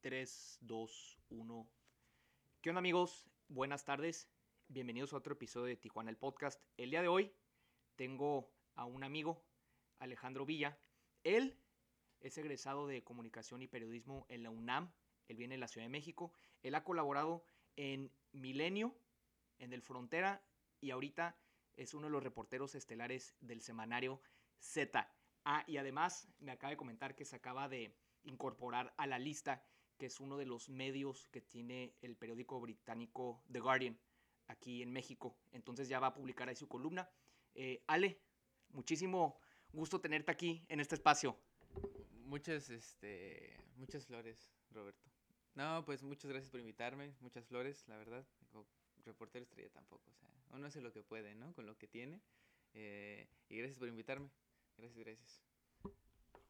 3, 2, 1. ¿Qué onda amigos? Buenas tardes. Bienvenidos a otro episodio de Tijuana el Podcast. El día de hoy tengo a un amigo, Alejandro Villa. Él es egresado de Comunicación y Periodismo en la UNAM. Él viene de la Ciudad de México. Él ha colaborado en Milenio, en El Frontera y ahorita es uno de los reporteros estelares del semanario Z. Ah, y además me acaba de comentar que se acaba de incorporar a la lista, que es uno de los medios que tiene el periódico británico The Guardian aquí en México. Entonces ya va a publicar ahí su columna. Eh, Ale, muchísimo gusto tenerte aquí en este espacio. Muchas, este, muchas flores, Roberto. No, pues muchas gracias por invitarme, muchas flores, la verdad. reportero estrella tampoco, o sea, uno hace lo que puede, ¿no? Con lo que tiene. Eh, y gracias por invitarme. Gracias, gracias.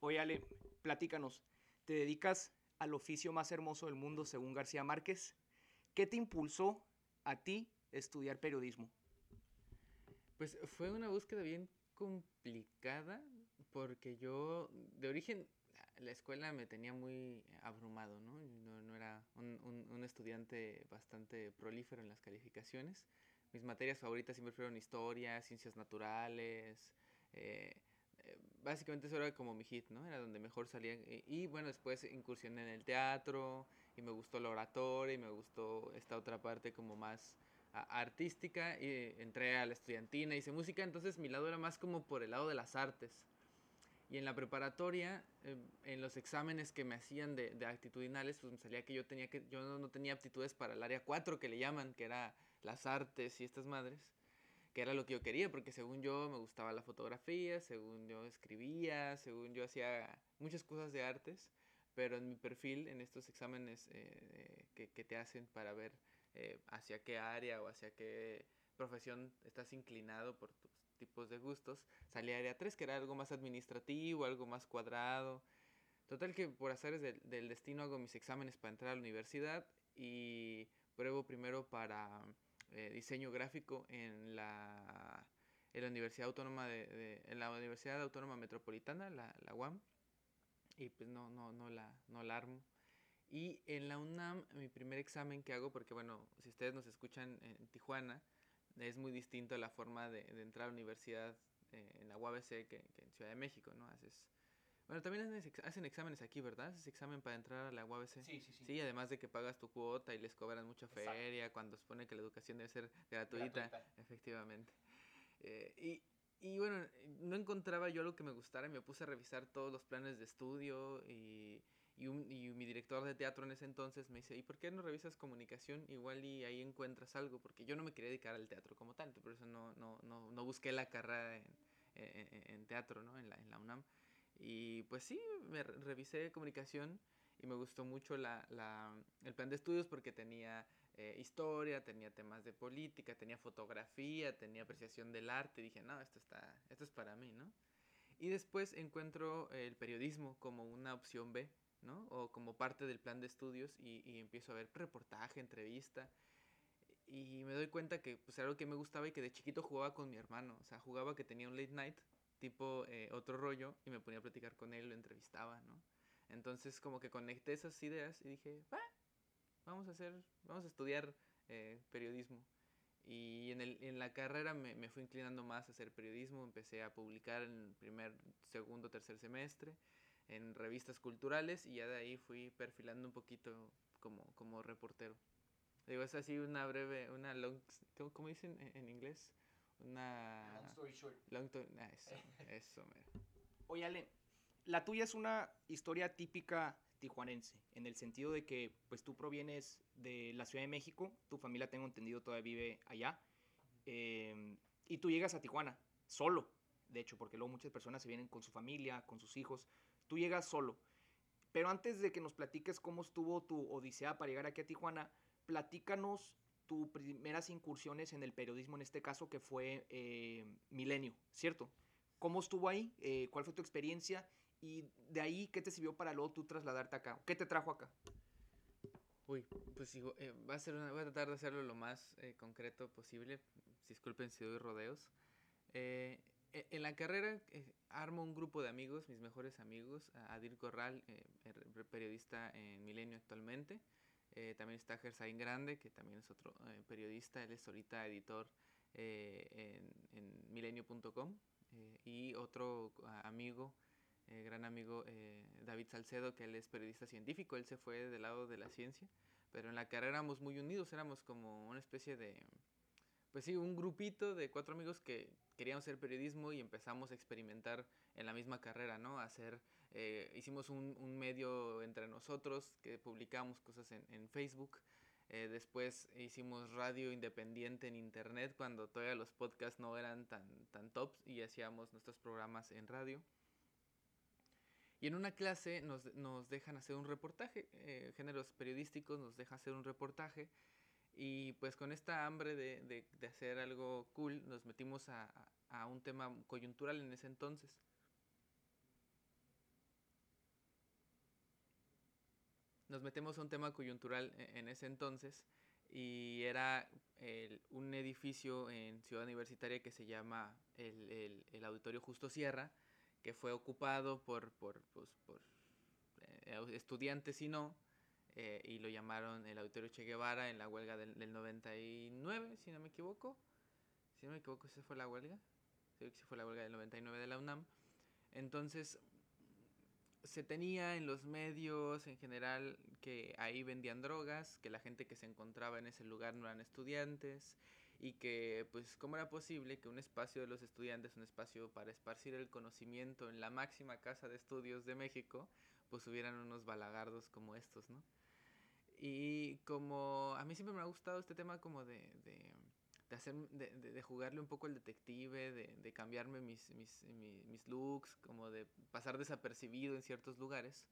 Oye, Ale, platícanos. Te dedicas al oficio más hermoso del mundo, según García Márquez. ¿Qué te impulsó a ti estudiar periodismo? Pues fue una búsqueda bien complicada porque yo de origen la escuela me tenía muy abrumado, ¿no? No, era un, estudiante bastante prolífero en las calificaciones. Mis materias favoritas siempre fueron historia, ciencias naturales, eh, básicamente eso era como mi hit, ¿no? Era donde mejor salía. Y, bueno, después incursioné en el teatro y me gustó la oratoria y me gustó esta otra parte como más artística y entré a la estudiantina, hice música, entonces mi lado era más como por el lado de las artes. Y en la preparatoria, eh, en los exámenes que me hacían de, de, actitudinales, pues me salía que yo, tenía que yo no tenía aptitudes para el área 4 que le llaman, que era las artes y estas madres que era lo que yo quería, porque según yo me gustaba la fotografía, según yo escribía, según yo hacía muchas cosas de artes, pero en mi perfil, en estos exámenes eh, que, que, te hacen para ver eh, hacia qué área o hacia qué profesión estás inclinado por tus tipos de gustos, salía área 3, que era algo más administrativo, algo más cuadrado. Total que por azares del, del destino hago mis exámenes para entrar a la universidad y pruebo primero para eh, diseño gráfico en la, en la Universidad Autónoma de, en la Universidad Autónoma Metropolitana, la, la UAM, y pues no, no, no, la, no la armo. Y en la UNAM, mi primer examen que hago, porque bueno, si ustedes nos escuchan en Tijuana, es muy distinto la forma de, de entrar a la universidad eh, en la UABC que, que, en Ciudad de México, ¿no? Haces bueno, también hacen, exámenes aquí, ¿verdad? Haces examen para entrar a la UABC. Sí, sí, sí. Sí, además de que pagas tu cuota y les cobran mucha feria cuando se supone que la educación debe ser gratuita. Efectivamente. Eh, y, y bueno, no encontraba yo lo que me gustara y me puse a revisar todos los planes de estudio y, y, un, y, mi director de teatro en ese entonces me dice, ¿y por qué no revisas comunicación? Igual y ahí encuentras algo, porque yo no me quería dedicar al teatro como tanto, por eso no, no, no, no busqué la carrera en, en, en teatro, ¿no? En la, en la UNAM. Y pues sí, me revisé comunicación y me gustó mucho la, la, el plan de estudios porque tenía eh, historia, tenía temas de política, tenía fotografía, tenía apreciación del arte. Y dije, no, esto, está, esto es para mí, ¿no? Y después encuentro el periodismo como una opción B, ¿no? O como parte del plan de estudios y, y empiezo a ver reportaje, entrevista. Y me doy cuenta que pues, era algo que me gustaba y que de chiquito jugaba con mi hermano. O sea, jugaba que tenía un late night tipo eh, otro rollo y me ponía a platicar con él, lo entrevistaba, ¿no? Entonces como que conecté esas ideas y dije, vamos a hacer, vamos a estudiar eh, periodismo. Y en, el, en la carrera me, me, fui inclinando más a hacer periodismo, empecé a publicar en primer, segundo, tercer semestre en revistas culturales y ya de ahí fui perfilando un poquito como, como reportero. Digo, es así una breve, una long, ¿cómo, dicen en, en inglés? Una... Long story short. Long ah, eso, eso, mira. Oye, Ale, la tuya es una historia típica tijuanense, en el sentido de que pues tú provienes de la Ciudad de México, tu familia tengo entendido todavía vive allá, eh, y tú llegas a Tijuana solo, de hecho, porque luego muchas personas se vienen con su familia, con sus hijos, tú llegas solo. Pero antes de que nos platiques cómo estuvo tu odisea para llegar aquí a Tijuana, platícanos tus primeras incursiones en el periodismo, en este caso que fue eh, Milenio, ¿cierto? ¿Cómo estuvo ahí? Eh, ¿Cuál fue tu experiencia? Y de ahí, ¿qué te sirvió para luego tú trasladarte acá? ¿Qué te trajo acá? Uy, pues eh, va a ser una, voy a tratar de hacerlo lo más eh, concreto posible. Disculpen si doy rodeos. Eh, e, en la carrera eh, armo un grupo de amigos, mis mejores amigos, Adir Corral, er, periodista en Milenio actualmente. Eh, también está Gersain Grande, que también es otro periodista, él es ahorita editor en, en milenio.com. y otro amigo, gran amigo David Salcedo, que él es periodista científico, él se fue del lado de la ciencia, pero en la carrera éramos muy unidos, éramos como una especie de, pues sí, un grupito de cuatro amigos que queríamos hacer periodismo y empezamos a experimentar en la misma carrera, ¿no? hacer, eh, hicimos un, medio entre nosotros que publicamos cosas en, en Facebook. Eh, después hicimos radio independiente en internet cuando todavía los podcasts no eran tan, tan tops y hacíamos nuestros programas en radio. Y en una clase nos, nos dejan hacer un reportaje, eh, géneros periodísticos nos dejan hacer un reportaje y pues con esta hambre de, de, de hacer algo cool, nos metimos a, a, un tema coyuntural en ese entonces. Nos metemos a un tema coyuntural e, en ese entonces y era un edificio en Ciudad Universitaria que se llama el, el, Auditorio Justo Sierra, que fue ocupado por, por, pues, por eh, estudiantes y no, eh, y lo llamaron el Auditorio Che Guevara en la huelga del, del, 99, si no me equivoco. Si no me equivoco, esa fue la huelga. Sí, fue la huelga del 99 de la UNAM. Entonces, se tenía en los medios en general que ahí vendían drogas, que la gente que se encontraba en ese lugar no eran estudiantes y que pues cómo era posible que un espacio de los estudiantes, un espacio para esparcir el conocimiento en la máxima casa de estudios de México, pues hubieran unos balagardos como estos, ¿no? Y como a mí siempre me ha gustado este tema como de, de, de hacer, de, de, jugarle un poco el detective, de, de cambiarme mis, mis, mis, looks, como de pasar desapercibido en ciertos lugares.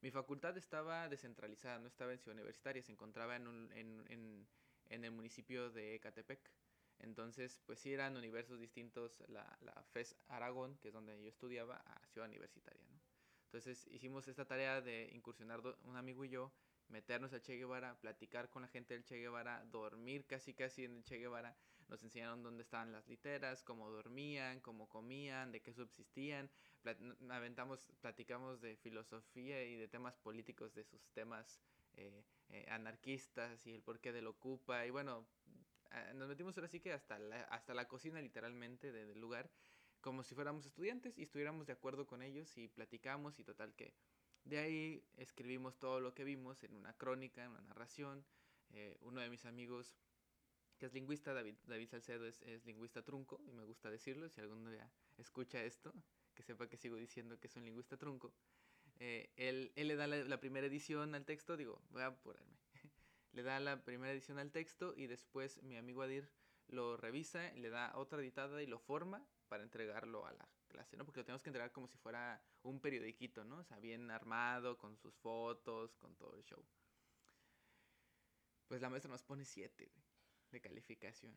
Mi facultad estaba descentralizada, no estaba en Ciudad Universitaria, se encontraba en, en, en, en el municipio de Ecatepec. Entonces, pues sí eran universos distintos la, la FES Aragón, que es donde yo estudiaba, a Ciudad Universitaria. Entonces hicimos esta tarea de incursionar un amigo y yo meternos al Che Guevara, platicar con la gente del Che Guevara, dormir casi casi en el Che Guevara. Nos enseñaron dónde estaban las literas, cómo dormían, cómo comían, de qué subsistían. Aventamos, platicamos de filosofía y de temas políticos, de sus temas eh, eh, anarquistas y el porqué del Ocupa. Y bueno, nos metimos ahora sí que hasta la, hasta la cocina literalmente de, del lugar, como si fuéramos estudiantes y estuviéramos de acuerdo con ellos y platicamos y total que de ahí escribimos todo lo que vimos en una crónica, en una narración. Eh, uno de mis amigos, que es lingüista, David, David Salcedo, es, lingüista trunco, y me gusta decirlo, si algún día escucha esto, que sepa que sigo diciendo que es un lingüista trunco. Eh, él, le da la, primera edición al texto, digo, voy a apurarme. le da la primera edición al texto y después mi amigo Adir lo revisa, le da otra editada y lo forma para entregarlo a la clase. Porque lo tenemos que entregar como si fuera un periodiquito, ¿no? O sea, bien armado, con sus fotos, con todo el show. Pues la maestra nos pone 7 de calificación.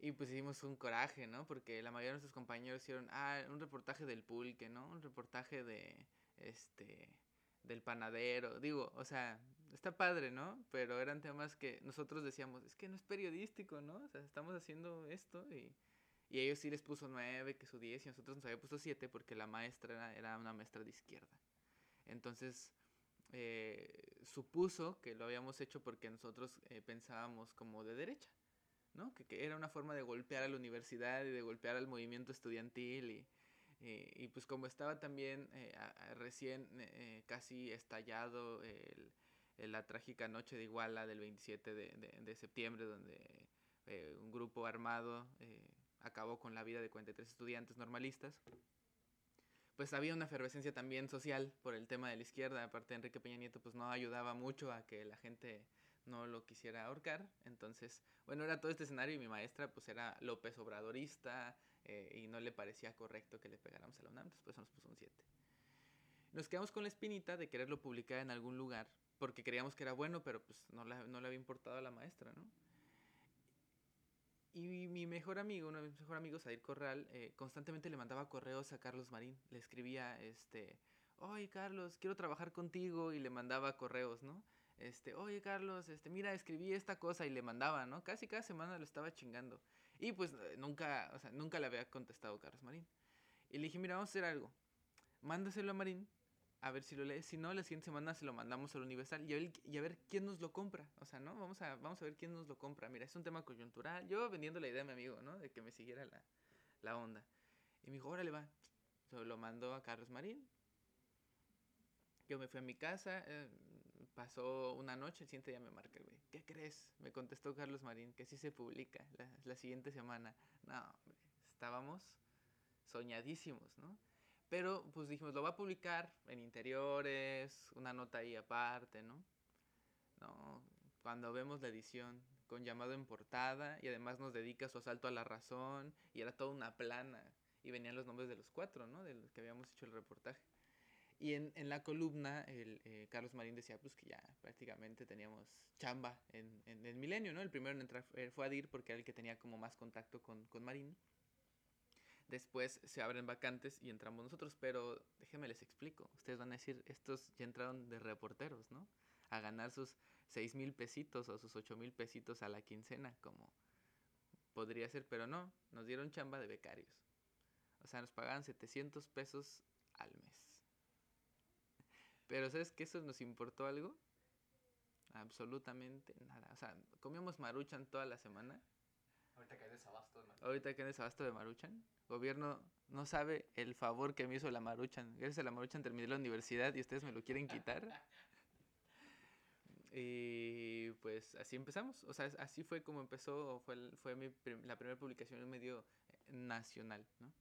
Y pues hicimos un coraje, ¿no? Porque la mayoría de nuestros compañeros hicieron, ah, un reportaje del pulque, ¿no? Un reportaje de, este, del panadero. Digo, o sea, está padre, ¿no? Pero eran temas que nosotros decíamos, es que no es periodístico, ¿no? O sea, estamos haciendo esto y y ellos sí les puso 9, que su 10, y nosotros nos había puesto 7 porque la maestra era, era, una maestra de izquierda. Entonces, eh, supuso que lo habíamos hecho porque nosotros eh, pensábamos como de derecha, ¿no? Que, que, era una forma de golpear a la universidad y de golpear al movimiento estudiantil y, y, pues como estaba también eh, a, a recién eh, casi estallado el, el, la trágica noche de Iguala del 27 de, de, de septiembre donde eh, un grupo armado acabó con la vida de 43 estudiantes normalistas, pues había una efervescencia también social por el tema de la izquierda. Aparte, Enrique Peña Nieto pues no ayudaba mucho a que la gente no lo quisiera ahorcar. Entonces, bueno, era todo este escenario y mi maestra pues era López Obradorista eh, y no le parecía correcto que le pegáramos a la UNAM, entonces por eso nos puso un 7. Nos quedamos con la espinita de quererlo publicar en algún lugar porque creíamos que era bueno, pero pues no le, no le había importado a la maestra, ¿no? Y mi mejor amigo, uno de mis mejores amigos, Adir Corral, eh, constantemente le mandaba correos a Carlos Marín. Le escribía, este, oye Carlos, quiero trabajar contigo. Y le mandaba correos, ¿no? Este, oye Carlos, este, mira, escribí esta cosa y le mandaba, ¿no? Casi cada semana lo estaba chingando. Y pues eh, nunca, o sea, nunca le había contestado Carlos Marín. Y le dije, mira, vamos a hacer algo. Mándaselo a Marín, a ver si lo lee. Si no, la siguiente semana se lo mandamos al Universal y a ver, quién nos lo compra. O sea, ¿no? Vamos a, vamos a ver quién nos lo compra. Mira, es un tema coyuntural. Yo vendiendo la idea a mi amigo, ¿no? De que me siguiera la, la onda. Y me dijo, órale, va. Se lo mandó a Carlos Marín. Yo me fui a mi casa, eh, pasó una noche, el siguiente día me marca, güey. ¿Qué crees? Me contestó Carlos Marín, que sí se publica la, la siguiente semana. No, estábamos soñadísimos, ¿no? Pero pues dijimos, lo va a publicar en interiores, una nota ahí aparte, ¿no? No, cuando vemos la edición con llamado en portada y además nos dedica su asalto a la razón y era toda una plana y venían los nombres de los cuatro, ¿no? De los que habíamos hecho el reportaje. Y en, en la columna, el, eh, Carlos Marín decía pues que ya prácticamente teníamos chamba en, en el milenio, ¿no? El primero en entrar fue Adir porque era el que tenía como más contacto con, con Marín. Después se abren vacantes y entramos nosotros, pero déjenme les explico. Ustedes van a decir, estos ya entraron de reporteros, ¿no? A ganar sus seis mil pesitos o sus ocho mil pesitos a la quincena, como podría ser, pero no, nos dieron chamba de becarios. O sea, nos pagaban 700 pesos al mes. Pero ¿sabes que eso nos importó algo? Absolutamente nada. O sea, comíamos maruchan toda la semana. Ahorita que hay desabasto de maruchan. Ahorita que hay desabasto de maruchan. Gobierno no sabe el favor que me hizo la maruchan. Gracias a la maruchan terminé la universidad y ustedes me lo quieren quitar. Y pues así empezamos. O sea, así fue como empezó. Fue, fue mi, la primera publicación en un medio nacional, ¿no?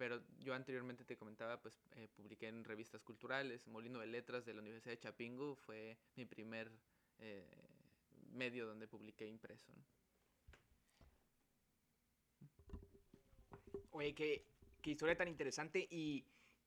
pero yo anteriormente te comentaba, pues eh, publiqué en revistas culturales, Molino de Letras de la Universidad de Chapingo fue mi primer eh, medio donde publiqué impreso. ¿no? Oye, qué, qué, historia tan interesante y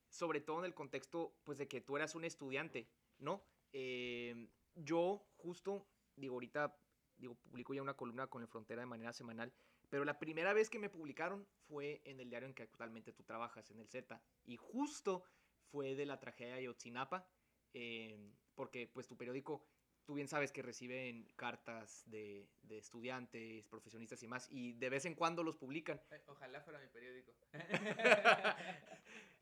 sobre todo en el contexto, pues de que tú eras un estudiante, ¿no? Eh, yo justo, digo, ahorita, digo, publico ya una columna con el Frontera de manera semanal, pero la primera vez que me publicaron fue en el diario en que actualmente tú trabajas, en el Z. Y justo fue de la tragedia de Ayotzinapa, eh, porque pues tu periódico, tú bien sabes que reciben cartas de, de, estudiantes, profesionistas y más, y de vez en cuando los publican. Ojalá fuera mi periódico.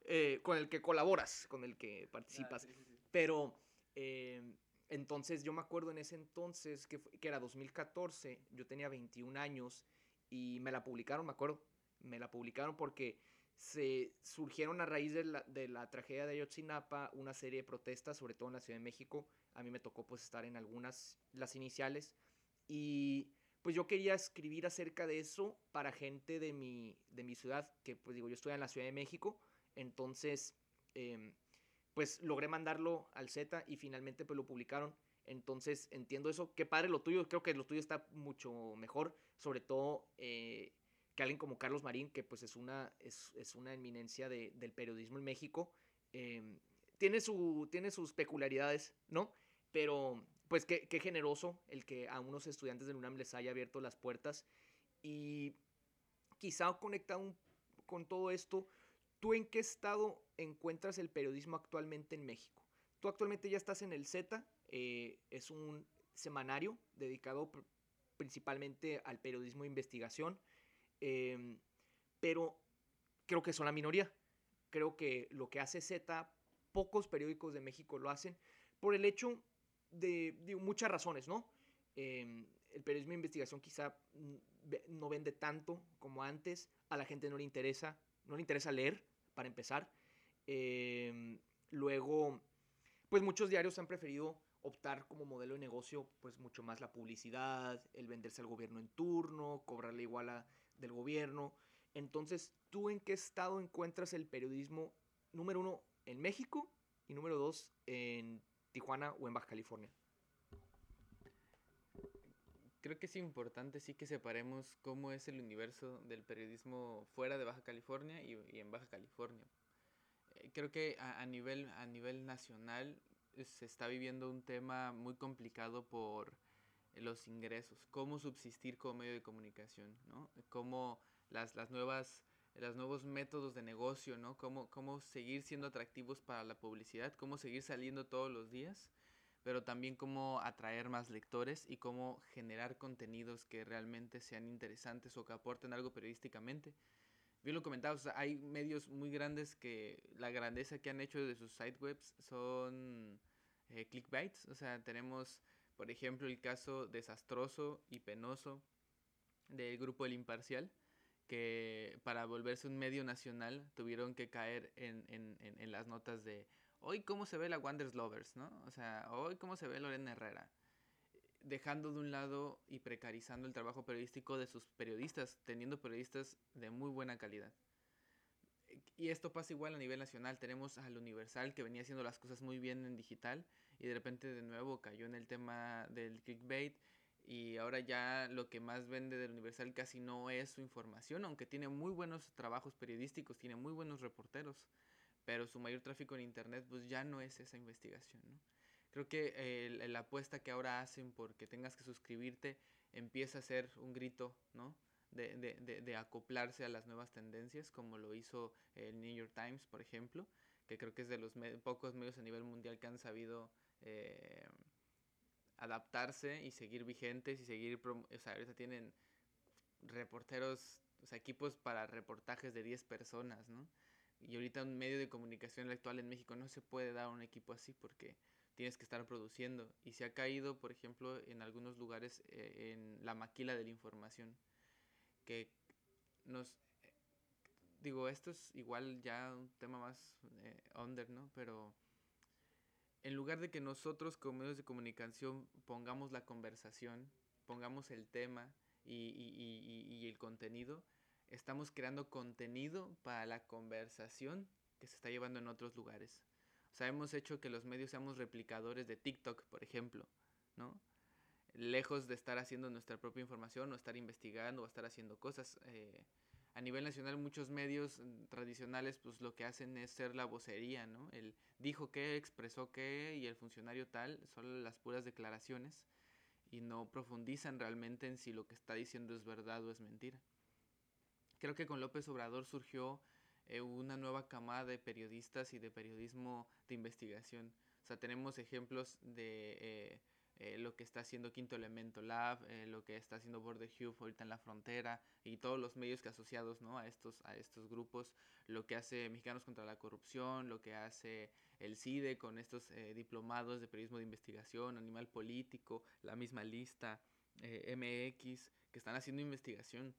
eh, con el que colaboras, con el que participas. Ah, sí, sí, sí. Pero... Eh, entonces yo me acuerdo en ese entonces, que, que era 2014, yo tenía 21 años y me la publicaron, me acuerdo, me la publicaron porque se surgieron a raíz de la, de la tragedia de Ayotzinapa una serie de protestas, sobre todo en la Ciudad de México. A mí me tocó pues estar en algunas, las iniciales, y pues yo quería escribir acerca de eso para gente de mi, de mi ciudad, que pues digo, yo estoy en la Ciudad de México, entonces eh, pues logré mandarlo al Z y finalmente pues lo publicaron. Entonces entiendo eso. Qué padre lo tuyo. Creo que lo tuyo está mucho mejor. Sobre todo eh, que alguien como Carlos Marín, que pues es una, es, es una eminencia de, del periodismo en México. Eh, tiene, su, tiene sus peculiaridades, ¿no? Pero pues qué, qué, generoso el que a unos estudiantes del UNAM les haya abierto las puertas. Y quizá conectado con todo esto, ¿tú en qué estado encuentras el periodismo actualmente en México? Tú actualmente ya estás en el Z, eh, es un semanario dedicado pr principalmente al periodismo de investigación, eh, pero creo que son la minoría. Creo que lo que hace Z, pocos periódicos de México lo hacen, por el hecho de, de muchas razones, ¿no? Eh, el periodismo de investigación quizá no vende tanto como antes, a la gente no le interesa, no le interesa leer, para empezar. Eh, luego, pues muchos diarios han preferido optar como modelo de negocio, pues mucho más la publicidad, el venderse al gobierno en turno, cobrarle igual a del gobierno. Entonces, ¿tú en qué estado encuentras el periodismo, número uno, en México y número dos, en Tijuana o en Baja California? Creo que es importante sí que separemos cómo es el universo del periodismo fuera de Baja California y, y en Baja California. Eh, creo que a, a, nivel, a nivel nacional se está viviendo un tema muy complicado por los ingresos, cómo subsistir como medio de comunicación, ¿no? Cómo las, las nuevas los nuevos métodos de negocio, ¿no? Cómo, cómo seguir siendo atractivos para la publicidad, cómo seguir saliendo todos los días, pero también cómo atraer más lectores y cómo generar contenidos que realmente sean interesantes o que aporten algo periodísticamente. Bien lo comentaba, hay medios muy grandes que la grandeza que han hecho de sus site webs son eh, clickbaits. O sea, tenemos, por ejemplo, el caso desastroso y penoso del grupo El Imparcial, que para volverse un medio nacional tuvieron que caer en, en, en las notas de hoy cómo se ve la Wonders Lovers, ¿no? O sea, hoy cómo se ve Lorena Herrera. Dejando de un lado y precarizando el trabajo periodístico de sus periodistas, teniendo periodistas de muy buena calidad. Y esto pasa igual a nivel nacional. Tenemos al Universal que venía haciendo las cosas muy bien en digital y de repente de nuevo cayó en el tema del clickbait y ahora ya lo que más vende del Universal casi no es su información, aunque tiene muy buenos trabajos periodísticos, tiene muy buenos reporteros pero su mayor tráfico en Internet pues ya no es esa investigación, ¿no? Creo que la apuesta que ahora hacen porque tengas que suscribirte empieza a ser un grito, ¿no? De, de, de, acoplarse a las nuevas tendencias, como lo hizo el New York Times, por ejemplo, que creo que es de los pocos medios a nivel mundial que han sabido eh, adaptarse y seguir vigentes y seguir, o sea, ahorita tienen reporteros, o sea, equipos para reportajes de 10 personas, ¿no? Y ahorita un medio de comunicación actual en México no se puede dar un equipo así porque tienes que estar produciendo. Y se ha caído, por ejemplo, en algunos lugares eh, en la maquila de la información. Que nos... digo, esto es igual ya un tema más eh, under, ¿no? Pero en lugar de que nosotros como medios de comunicación pongamos la conversación, pongamos el tema y, y, y, y el contenido, estamos creando contenido para la conversación que se está llevando en otros lugares. O sea, hemos hecho que los medios seamos replicadores de TikTok, por ejemplo, ¿no? Lejos de estar haciendo nuestra propia información o estar investigando o estar haciendo cosas. Eh, a nivel nacional muchos medios mm, tradicionales pues lo que hacen es ser la vocería, ¿no? El dijo qué, expresó qué y el funcionario tal, son las puras declaraciones y no profundizan realmente en si lo que está diciendo es verdad o es mentira. Creo que con López Obrador surgió eh, una nueva camada de periodistas y de periodismo de investigación. O sea, tenemos ejemplos de eh, eh, lo que está haciendo Quinto Elemento Lab, lo que está haciendo Border Hue ahorita en la frontera y todos los medios que asociados ¿no? a, estos, a estos grupos, lo que hace Mexicanos contra la Corrupción, lo que hace el CIDE con estos diplomados de periodismo de investigación, Animal Político, la misma lista, MX, que están haciendo investigación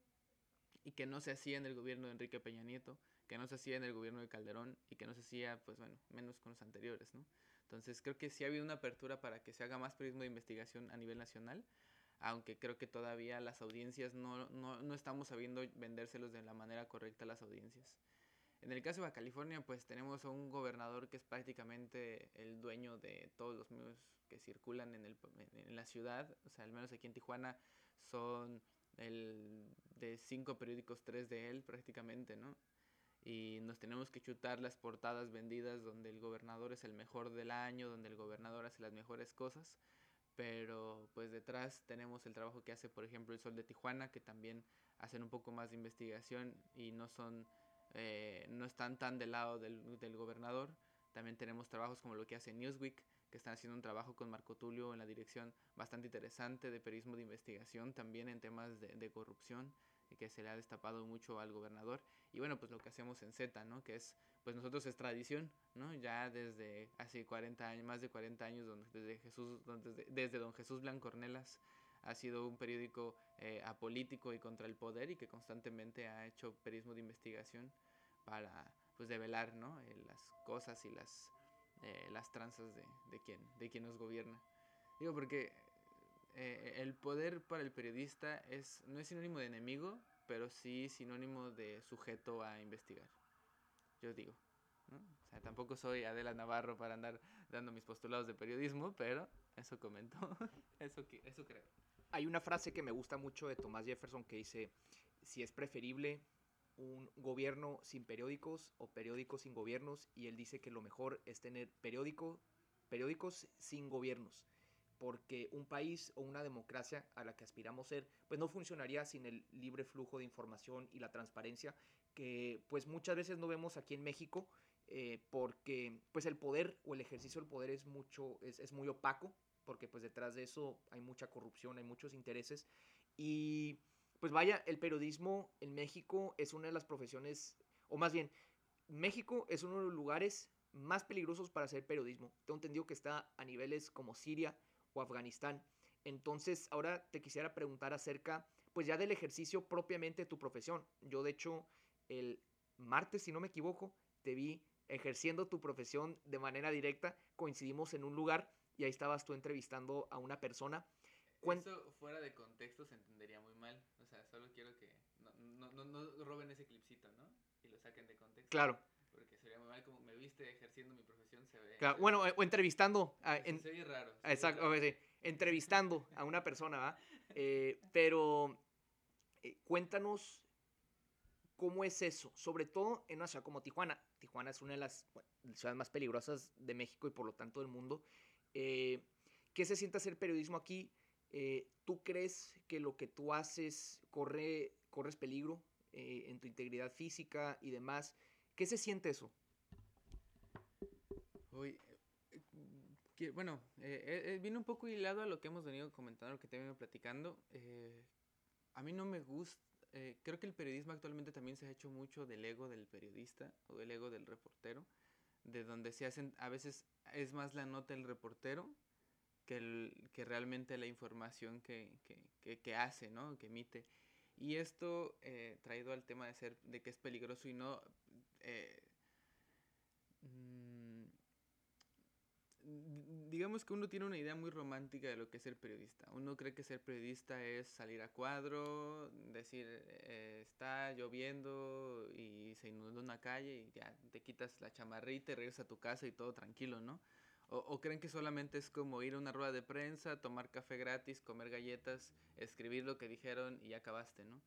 y que no se hacía en el gobierno de Enrique Peña Nieto, que no se hacía en el gobierno de Calderón y que no se hacía, pues bueno, menos con los anteriores, ¿no? Entonces creo que sí ha habido una apertura para que se haga más periodismo de investigación a nivel nacional, aunque creo que todavía las audiencias no, no, no estamos sabiendo vendérselos de la manera correcta a las audiencias. En el caso de California, pues tenemos a un gobernador que es prácticamente el dueño de todos los medios que circulan en, el, en la ciudad, o sea, al menos aquí en Tijuana son el de cinco periódicos, tres de él prácticamente, ¿no? Y nos tenemos que chutar las portadas vendidas donde el gobernador es el mejor del año, donde el gobernador hace las mejores cosas, pero pues detrás tenemos el trabajo que hace, por ejemplo, el Sol de Tijuana, que también hacen un poco más de investigación y no son, eh, no están tan del lado del, gobernador. También tenemos trabajos como lo que hace Newsweek, que están haciendo un trabajo con Marco Tulio en la dirección bastante interesante de periodismo de investigación, también en temas de, de corrupción que se le ha destapado mucho al gobernador. Y bueno, pues lo que hacemos en Z, ¿no? Que es, pues nosotros es tradición, ¿no? Ya desde hace 40 años, más de 40 años, donde, desde, Jesús, desde, desde don Jesús Blancornelas ha sido un periódico eh, apolítico y contra el poder y que constantemente ha hecho periodismo de investigación para, pues, develar, ¿no? Eh, las cosas y las eh, las tranzas de, de, quien, de quien nos gobierna. Digo, porque eh, el poder para el periodista es, no es sinónimo de enemigo, pero sí sinónimo de sujeto a investigar. Yo digo. ¿no? O sea, tampoco soy Adela Navarro para andar dando mis postulados de periodismo, pero eso comento, eso, eso creo. Hay una frase que me gusta mucho de Thomas Jefferson que dice, si es preferible un gobierno sin periódicos o periódicos sin gobiernos y él dice que lo mejor es tener periódico, periódicos sin gobiernos porque un país o una democracia a la que aspiramos ser pues no funcionaría sin el libre flujo de información y la transparencia que pues muchas veces no vemos aquí en México eh, porque pues el poder o el ejercicio del poder es mucho, es, es, muy opaco, porque pues detrás de eso hay mucha corrupción, hay muchos intereses y pues vaya, el periodismo en México es una de las profesiones, o más bien, México es uno de los lugares más peligrosos para hacer periodismo. Tengo entendido que está a niveles como Siria o Afganistán. Entonces, ahora te quisiera preguntar acerca, pues ya del ejercicio propiamente de tu profesión. Yo, de hecho, el martes, si no me equivoco, te vi ejerciendo tu profesión de manera directa. Coincidimos en un lugar y ahí estabas tú entrevistando a una persona. Eso fuera de contexto se entendería muy mal. O sea, solo quiero que no, no, no, roben ese clipcito, ¿no? Y lo saquen de contexto. Claro. Como me viste ejerciendo mi profesión, se ve. Claro. Bueno, o entrevistando. A, en, se ve raro. exacto, entrevistando a una persona, ¿va? Eh, pero eh, cuéntanos cómo es eso, sobre todo en una ciudad como Tijuana. Tijuana es una de las ciudades más peligrosas de México y por lo tanto del mundo. Eh, ¿Qué se siente hacer periodismo aquí? ¿Tú crees que lo que tú haces corre, corres peligro en tu integridad física y demás? ¿Qué se siente eso? Uy, bueno, eh, eh, viene un poco hilado a lo que hemos venido comentando, lo que te venido platicando. Eh, a mí no me gusta, eh, creo que el periodismo actualmente también se ha hecho mucho del ego del periodista o del ego del reportero, de donde se hacen, a veces es más la nota del reportero que, el, que realmente la información que, que, que, hace, ¿no? Que emite. Y esto traído al tema de ser, de que es peligroso y no... digamos que uno tiene una idea muy romántica de lo que es ser periodista. Uno cree que ser periodista es salir a cuadro, decir, eh, está lloviendo y se inundó una calle y ya te quitas la chamarrita y regresas a tu casa y todo tranquilo, ¿no? O, creen que solamente es como ir a una rueda de prensa, tomar café gratis, comer galletas, escribir lo que dijeron y ya acabaste, ¿no?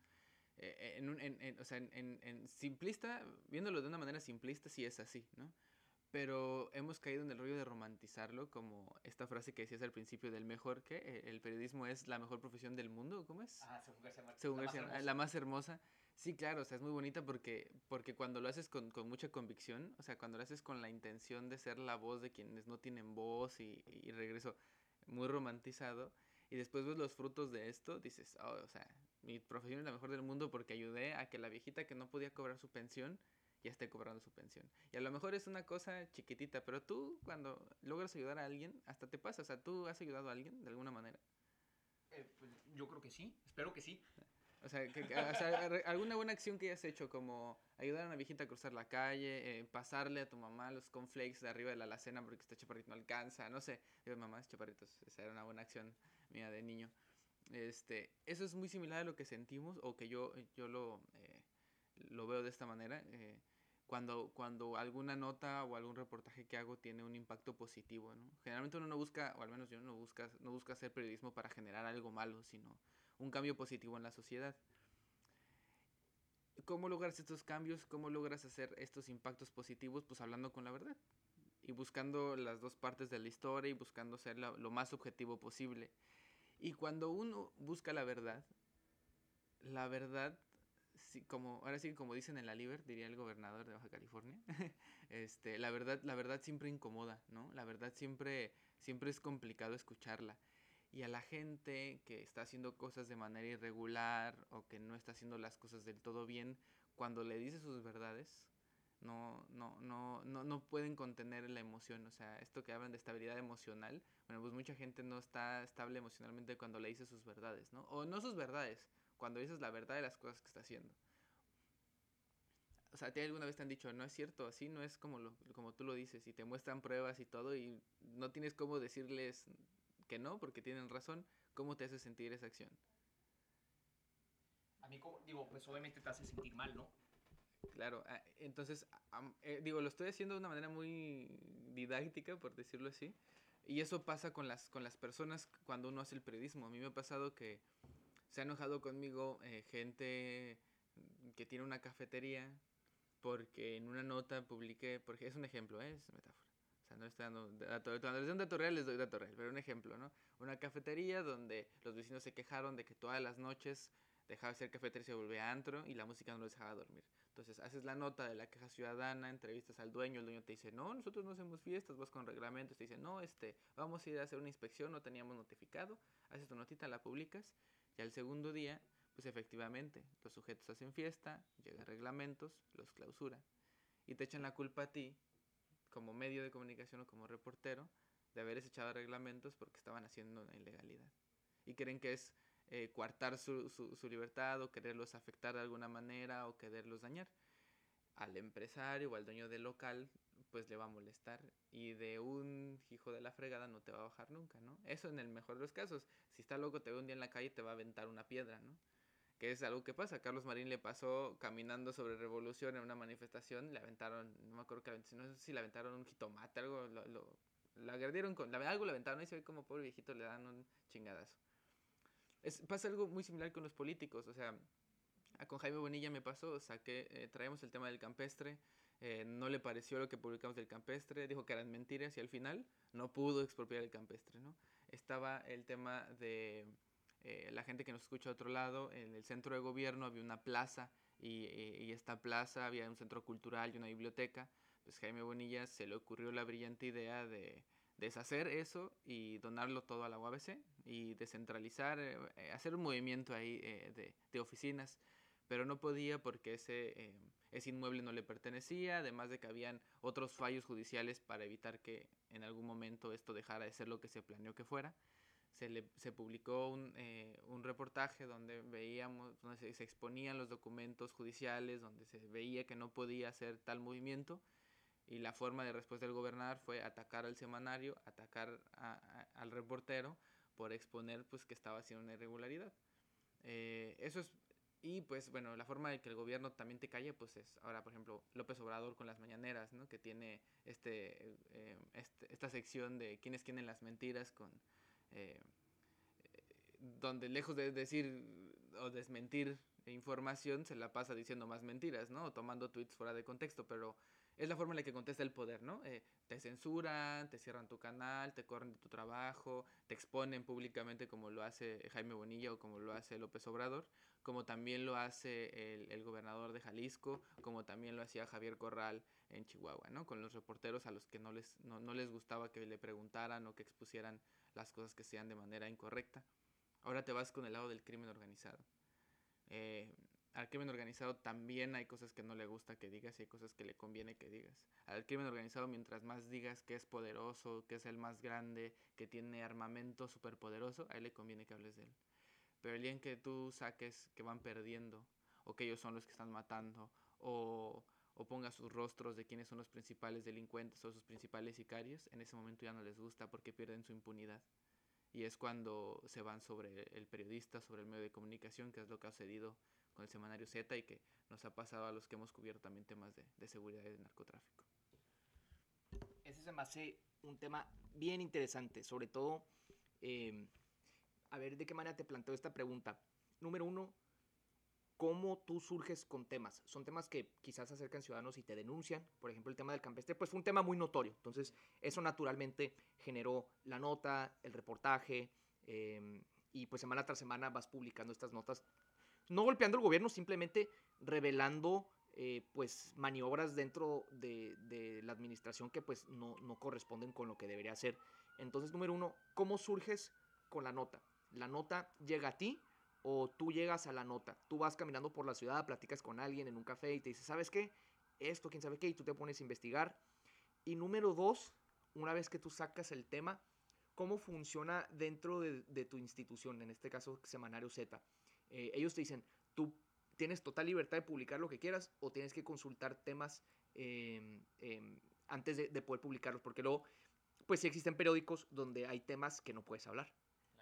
Eh, en, en, o sea, en, simplista, viéndolo de una manera simplista, sí es así, ¿no? Pero hemos caído en el rollo de romantizarlo, como esta frase que decías al principio del mejor que eh, el periodismo es la mejor profesión del mundo, ¿cómo es? Ah, según García Márquez. Según la, García, más la, más hermosa. Sí, claro, o sea, es muy bonita porque, porque cuando lo haces con, con, mucha convicción, o sea, cuando lo haces con la intención de ser la voz de quienes no tienen voz y, y regreso muy romantizado, y después ves los frutos de esto, dices, oh, o sea, mi profesión es la mejor del mundo porque ayudé a que la viejita que no podía cobrar su pensión ya esté cobrando su pensión. Y a lo mejor es una cosa chiquitita, pero tú cuando logras ayudar a alguien, hasta te pasa. O sea, ¿tú has ayudado a alguien de alguna manera? Eh, pues, yo creo que sí, espero que sí. O sea, alguna buena acción que hayas hecho, como ayudar a una viejita a cruzar la calle, eh, pasarle a tu mamá los cornflakes de arriba de la alacena porque este chaparrito no alcanza, no sé. Yo, mamá, es chaparritos, esa era una buena acción mía de niño. Este, eso es muy similar a lo que sentimos o que yo, yo lo, eh, lo veo de esta manera. Eh, cuando, cuando alguna nota o algún reportaje que hago tiene un impacto positivo, ¿no? Generalmente uno no busca, o al menos yo no busca, no busca hacer periodismo para generar algo malo, sino un cambio positivo en la sociedad. ¿Cómo logras estos cambios? ¿Cómo logras hacer estos impactos positivos? Pues hablando con la verdad y buscando las dos partes de la historia y buscando ser lo más objetivo posible. Y cuando uno busca la verdad, la verdad como, ahora sí, como dicen en la Liber, diría el gobernador de Baja California, este, la verdad, la verdad siempre incomoda, ¿no? La verdad siempre, siempre es complicado escucharla. Y a la gente que está haciendo cosas de manera irregular o que no está haciendo las cosas del todo bien, cuando le dice sus verdades, no, no, no, no, no pueden contener la emoción. O sea, esto que hablan de estabilidad emocional, bueno, pues mucha gente no está estable emocionalmente cuando le dice sus verdades, ¿no? O no sus verdades, cuando dices la verdad de las cosas que está haciendo. O sea, ¿te alguna vez te han dicho, no es cierto, así no es como, lo, como tú lo dices y te muestran pruebas y todo y no tienes cómo decirles que no porque tienen razón? ¿Cómo te hace sentir esa acción? A mí, digo, pues obviamente te hace sentir mal, ¿no? Claro, ah, entonces, eh, digo, lo estoy haciendo de una manera muy didáctica, por decirlo así. Y eso pasa con las, con las personas cuando uno hace el periodismo. A mí me ha pasado que se ha enojado conmigo eh, gente que tiene una cafetería porque en una nota publiqué, porque es un ejemplo, ¿eh? es metáfora. O sea, no estoy dando dato, cuando les doy un dato real, les doy dato real, pero un ejemplo, ¿no? Una cafetería donde los vecinos se quejaron de que todas las noches dejaba de ser cafetería y se volvía antro y la música no los dejaba dormir. Entonces haces la nota de la queja ciudadana, entrevistas al dueño, el dueño te dice, no, nosotros no hacemos fiestas, vas con reglamentos, te dice, no, este, vamos a ir a hacer una inspección, no teníamos notificado, haces tu notita, la publicas, y al segundo día, pues efectivamente, los sujetos hacen fiesta, llegan reglamentos, los clausura, y te echan la culpa a ti, como medio de comunicación o como reportero, de haber echado reglamentos porque estaban haciendo una ilegalidad. Y creen que es eh, coartar su, su, libertad o quererlos afectar de alguna manera o quererlos dañar. Al empresario o al dueño del local, pues le va a molestar y de un hijo de la fregada no te va a bajar nunca, ¿no? Eso en el mejor de los casos. Si está loco, te ve un día en la calle te va a aventar una piedra, ¿no? Que es algo que pasa. Carlos Marín le pasó caminando sobre Revolución en una manifestación, le aventaron, no me acuerdo que no sé si le aventaron un jitomate, algo, lo, lo, agredieron con, algo le aventaron y se ve como pobre viejito le dan un chingadazo. Pasa algo muy similar con los políticos, o sea, con Jaime Bonilla me pasó, o sea, que eh, traemos el tema del campestre, eh, no le pareció lo que publicamos del campestre, dijo que eran mentiras y al final no pudo expropiar el campestre, ¿no? Estaba el tema de eh, la gente que nos escucha a otro lado, en el centro de gobierno había una plaza y, y esta plaza había un centro cultural y una biblioteca, pues Jaime Bonilla se le ocurrió la brillante idea de deshacer eso y donarlo todo a la UABC y descentralizar, eh, eh, hacer un movimiento ahí eh, de, de, oficinas, pero no podía porque ese, ese inmueble no le pertenecía, además de que habían otros fallos judiciales para evitar que en algún momento esto dejara de ser lo que se planeó que fuera. Se, le, se publicó un, un reportaje donde veíamos, donde se, se exponían los documentos judiciales, donde se veía que no podía hacer tal movimiento y la forma de respuesta del gobernador fue atacar al semanario, atacar al reportero por exponer pues que estaba haciendo una irregularidad. Eh, eso es y pues bueno, la forma de que el gobierno también te calle, pues es ahora, por ejemplo, López Obrador con las mañaneras, ¿no? Que tiene este, eh, este esta sección de quiénes quieren las mentiras, con eh, donde lejos de decir o desmentir información, se la pasa diciendo más mentiras, ¿no? O tomando tweets fuera de contexto, pero es la forma en la que contesta el poder, ¿no? Eh, te censuran, te cierran tu canal, te corren de tu trabajo, te exponen públicamente como lo hace Jaime Bonilla o como lo hace López Obrador, como también lo hace el, el gobernador de Jalisco, como también lo hacía Javier Corral en Chihuahua, ¿no? Con los reporteros a los que no les, no, no les gustaba que le preguntaran o que expusieran las cosas que sean de manera incorrecta. Ahora te vas con el lado del crimen organizado. Eh, al crimen organizado también hay cosas que no le gusta que digas y hay cosas que le conviene que digas. Al crimen organizado, mientras más digas que es poderoso, que es el más grande, que tiene armamento superpoderoso, a él le conviene que hables de él. Pero el día en que tú saques que van perdiendo, o que ellos son los que están matando, o, o pongas sus rostros de quiénes son los principales delincuentes o sus principales sicarios, en ese momento ya no les gusta porque pierden su impunidad. Y es cuando se van sobre el periodista, sobre el medio de comunicación, que es lo que ha sucedido con el semanario Z y que nos ha pasado a los que hemos cubierto también temas de, de seguridad y de narcotráfico. Ese se me hace un tema bien interesante, sobre todo, eh, a ver de qué manera te planteo esta pregunta. Número uno, ¿cómo tú surges con temas? Son temas que quizás acercan ciudadanos y te denuncian. Por ejemplo, el tema del campestre, pues fue un tema muy notorio. Entonces, eso naturalmente generó la nota, el reportaje, eh, y pues semana tras semana vas publicando estas notas no golpeando el gobierno, simplemente revelando eh, pues maniobras dentro de, la administración que pues no, no corresponden con lo que debería ser. Entonces, número uno, ¿cómo surges con la nota? ¿La nota llega a ti o tú llegas a la nota? Tú vas caminando por la ciudad, platicas con alguien en un café y te dices, ¿sabes qué? Esto, quién sabe qué, y tú te pones a investigar. Y número dos, una vez que tú sacas el tema, ¿cómo funciona dentro de, de tu institución, en este caso Semanario Z? Eh, ellos te dicen, tú tienes total libertad de publicar lo que quieras o tienes que consultar temas eh, eh, antes de, de, poder publicarlos, porque luego, pues sí existen periódicos donde hay temas que no puedes hablar,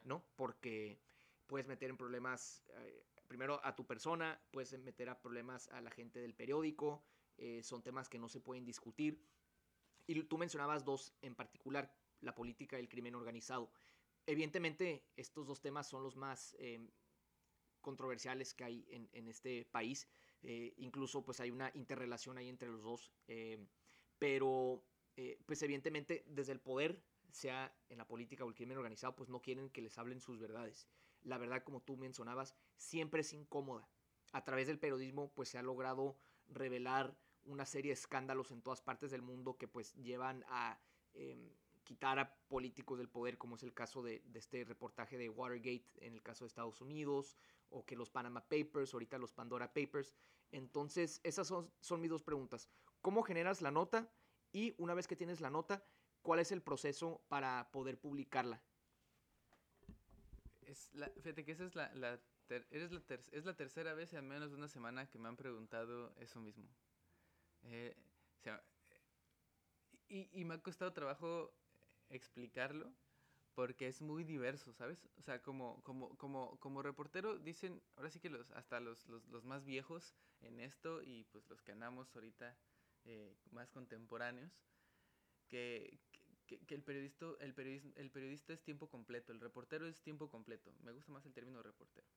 ¿no? Porque puedes meter en problemas, eh, primero a tu persona, puedes meter a problemas a la gente del periódico, eh, son temas que no se pueden discutir. Y tú mencionabas dos en particular, la política y el crimen organizado. Evidentemente, estos dos temas son los más eh, controversiales que hay en, en este país. Eh, incluso pues hay una interrelación ahí entre los dos. Eh, pero eh, pues evidentemente desde el poder sea en la política o el crimen organizado, pues no quieren que les hablen sus verdades. La verdad, como tú mencionabas, siempre es incómoda. A través del periodismo, pues se ha logrado revelar una serie de escándalos en todas partes del mundo que pues llevan a em, quitar a políticos del poder, como es el caso de, de, este reportaje de Watergate en el caso de Estados Unidos, o que los Panama Papers, ahorita los Pandora Papers. Entonces, esas son, son mis dos preguntas. ¿Cómo generas la nota? Y una vez que tienes la nota, ¿cuál es el proceso para poder publicarla? Es la, fíjate que esa es la, la ter, eres la ter, es la tercera vez en menos de una semana que me han preguntado eso mismo. Eh, o sea, y, y, me ha costado trabajo explicarlo porque es muy diverso, ¿sabes? O sea, como, como, como, como reportero dicen, ahora sí que los, hasta los, los, los más viejos en esto y pues los que andamos ahorita eh, más contemporáneos, que, que, que, el, periodista, el, periodista, el periodista es tiempo completo, el reportero es tiempo completo. Me gusta más el término reportero.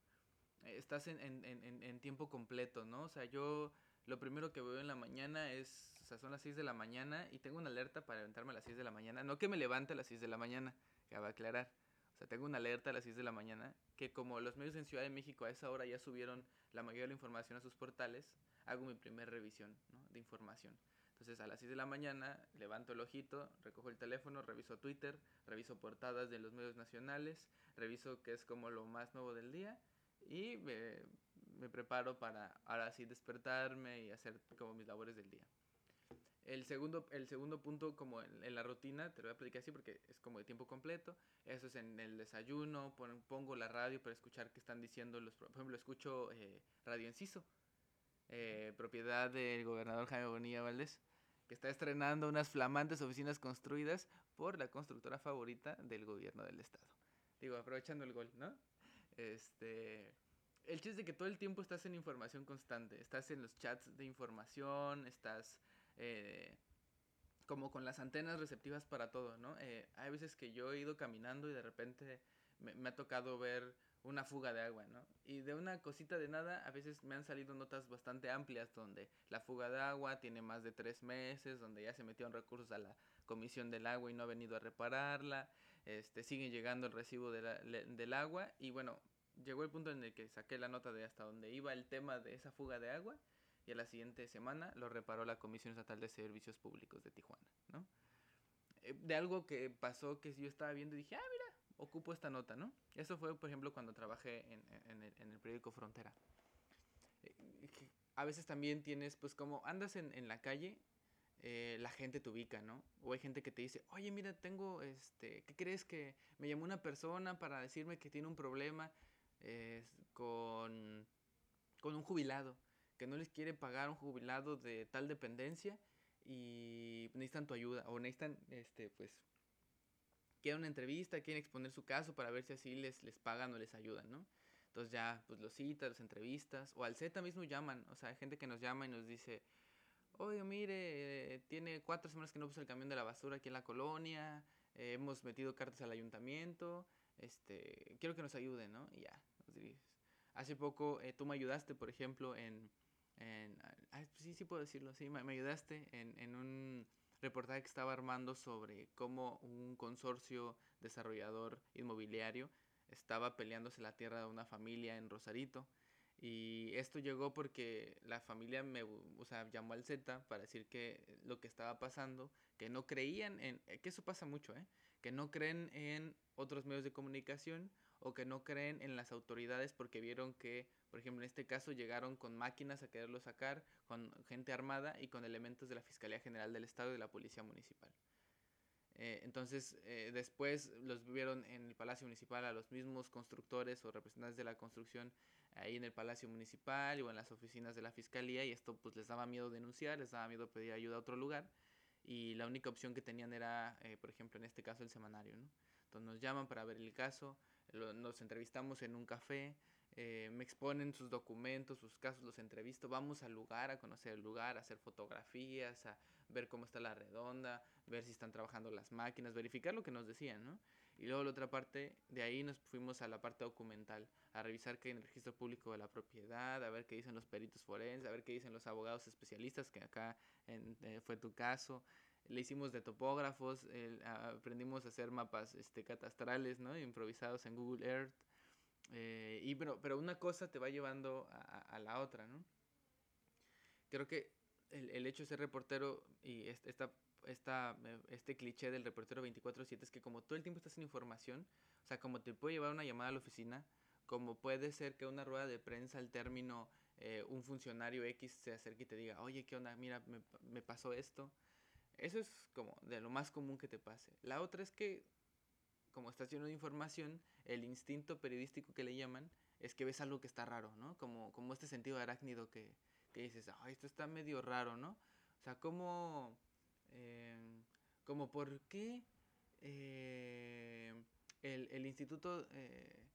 Eh, estás en, en, en, en, tiempo completo, ¿no? O sea, yo lo primero que veo en la mañana es, o sea, son las 6 de la mañana y tengo una alerta para levantarme a las 6 de la mañana. No que me levante a las 6 de la mañana, a aclarar. O sea, tengo una alerta a las 6 de la mañana, que como los medios en Ciudad de México a esa hora ya subieron la mayoría de la información a sus portales, hago mi primer revisión de información. Entonces a las 6 de la mañana levanto el ojito, recojo el teléfono, reviso Twitter, reviso portadas de los medios nacionales, reviso qué es como lo más nuevo del día y me, me preparo para ahora sí despertarme y hacer como mis labores del día. El segundo, el segundo punto, como en, en, la rutina, te lo voy a platicar así porque es como de tiempo completo. Eso es en el desayuno, pon, pongo la radio para escuchar qué están diciendo los. Por ejemplo, escucho eh, Radio Enciso, eh, propiedad del gobernador Jaime Bonilla Valdés, que está estrenando unas flamantes oficinas construidas por la constructora favorita del gobierno del estado. Digo, aprovechando el gol, ¿no? Este. El chiste es de que todo el tiempo estás en información constante. Estás en los chats de información, estás eh, como con las antenas receptivas para todo, ¿no? Eh, hay veces que yo he ido caminando y de repente me, ha tocado ver una fuga de agua, ¿no? Y de una cosita de nada, a veces me han salido notas bastante amplias donde la fuga de agua tiene más de tres meses, donde ya se metieron recursos a la comisión del agua y no ha venido a repararla, este, sigue llegando el recibo de la, le, del agua y bueno, llegó el punto en el que saqué la nota de hasta donde iba el tema de esa fuga de agua y a la siguiente semana lo reparó la Comisión Estatal de Servicios Públicos de Tijuana, ¿no? Eh, de algo que pasó que yo estaba viendo y dije, ah, mira, ocupo esta nota, ¿no? Eso fue, por ejemplo, cuando trabajé en, en, el, periódico Frontera. Eh, a veces también tienes, pues como andas en, en la calle, eh, la gente te ubica, ¿no? O hay gente que te dice, oye, mira, tengo, este, ¿qué crees que me llamó una persona para decirme que tiene un problema con, con un jubilado? Que no les quiere pagar un jubilado de tal dependencia y necesitan tu ayuda o necesitan, este, pues, quieren una entrevista, quieren exponer su caso para ver si así les, les pagan o les ayudan, ¿no? Entonces ya, pues los citas, las entrevistas, o al Z mismo llaman, o sea, hay gente que nos llama y nos dice, oye, mire, eh, tiene cuatro semanas que no puso el camión de la basura aquí en la colonia, eh, hemos metido cartas al ayuntamiento, este, quiero que nos ayude, ¿no? Y ya, Hace poco eh, tú me ayudaste, por ejemplo, en en, ah, sí, sí puedo decirlo, sí, me, ayudaste en, en, un reportaje que estaba armando sobre cómo un consorcio desarrollador inmobiliario estaba peleándose la tierra de una familia en Rosarito. Y esto llegó porque la familia me o sea, llamó al Z para decir que lo que estaba pasando, que no creían en, que eso pasa mucho, ¿eh? que no creen en otros medios de comunicación o que no creen en las autoridades porque vieron que, por ejemplo, en este caso llegaron con máquinas a quererlo sacar, con gente armada y con elementos de la Fiscalía General del Estado y de la Policía Municipal. Eh, entonces, eh, después los vieron en el Palacio Municipal a los mismos constructores o representantes de la construcción ahí en el Palacio Municipal o en las oficinas de la Fiscalía y esto pues les daba miedo denunciar, les daba miedo pedir ayuda a otro lugar y la única opción que tenían era, eh, por ejemplo, en este caso el semanario, ¿no? Entonces nos llaman para ver el caso, lo, nos entrevistamos en un café, eh, me exponen sus documentos, sus casos, los entrevisto, vamos al lugar a conocer el lugar, a hacer fotografías, a ver cómo está la redonda, ver si están trabajando las máquinas, verificar lo que nos decían, ¿no? Y luego la otra parte, de ahí nos fuimos a la parte documental, a revisar qué hay en el registro público de la propiedad, a ver qué dicen los peritos forenses, a ver qué dicen los abogados especialistas, que acá en, eh, fue tu caso, le hicimos de topógrafos, aprendimos a hacer mapas este, catastrales. Improvisados en Google Earth. Eh, y pero, pero una cosa te va llevando a, la otra, ¿no? Creo que el, hecho de ser reportero y esta, esta, este cliché del reportero 24/7 es que como todo el tiempo estás en información, o sea, como te puede llevar una llamada a la oficina, como puede ser que una rueda de prensa al término eh, un funcionario X se acerque y te diga, oye, ¿qué onda? Mira, me, me pasó esto. Eso es como de lo más común que te pase. La otra es que, como estás lleno de información, el instinto periodístico que le llaman es que ves algo que está raro, ¿no? Como, como este sentido arácnido que, que dices, ay, esto está medio raro, ¿no? O sea, como, eh, como por qué eh, el, el, instituto, eh,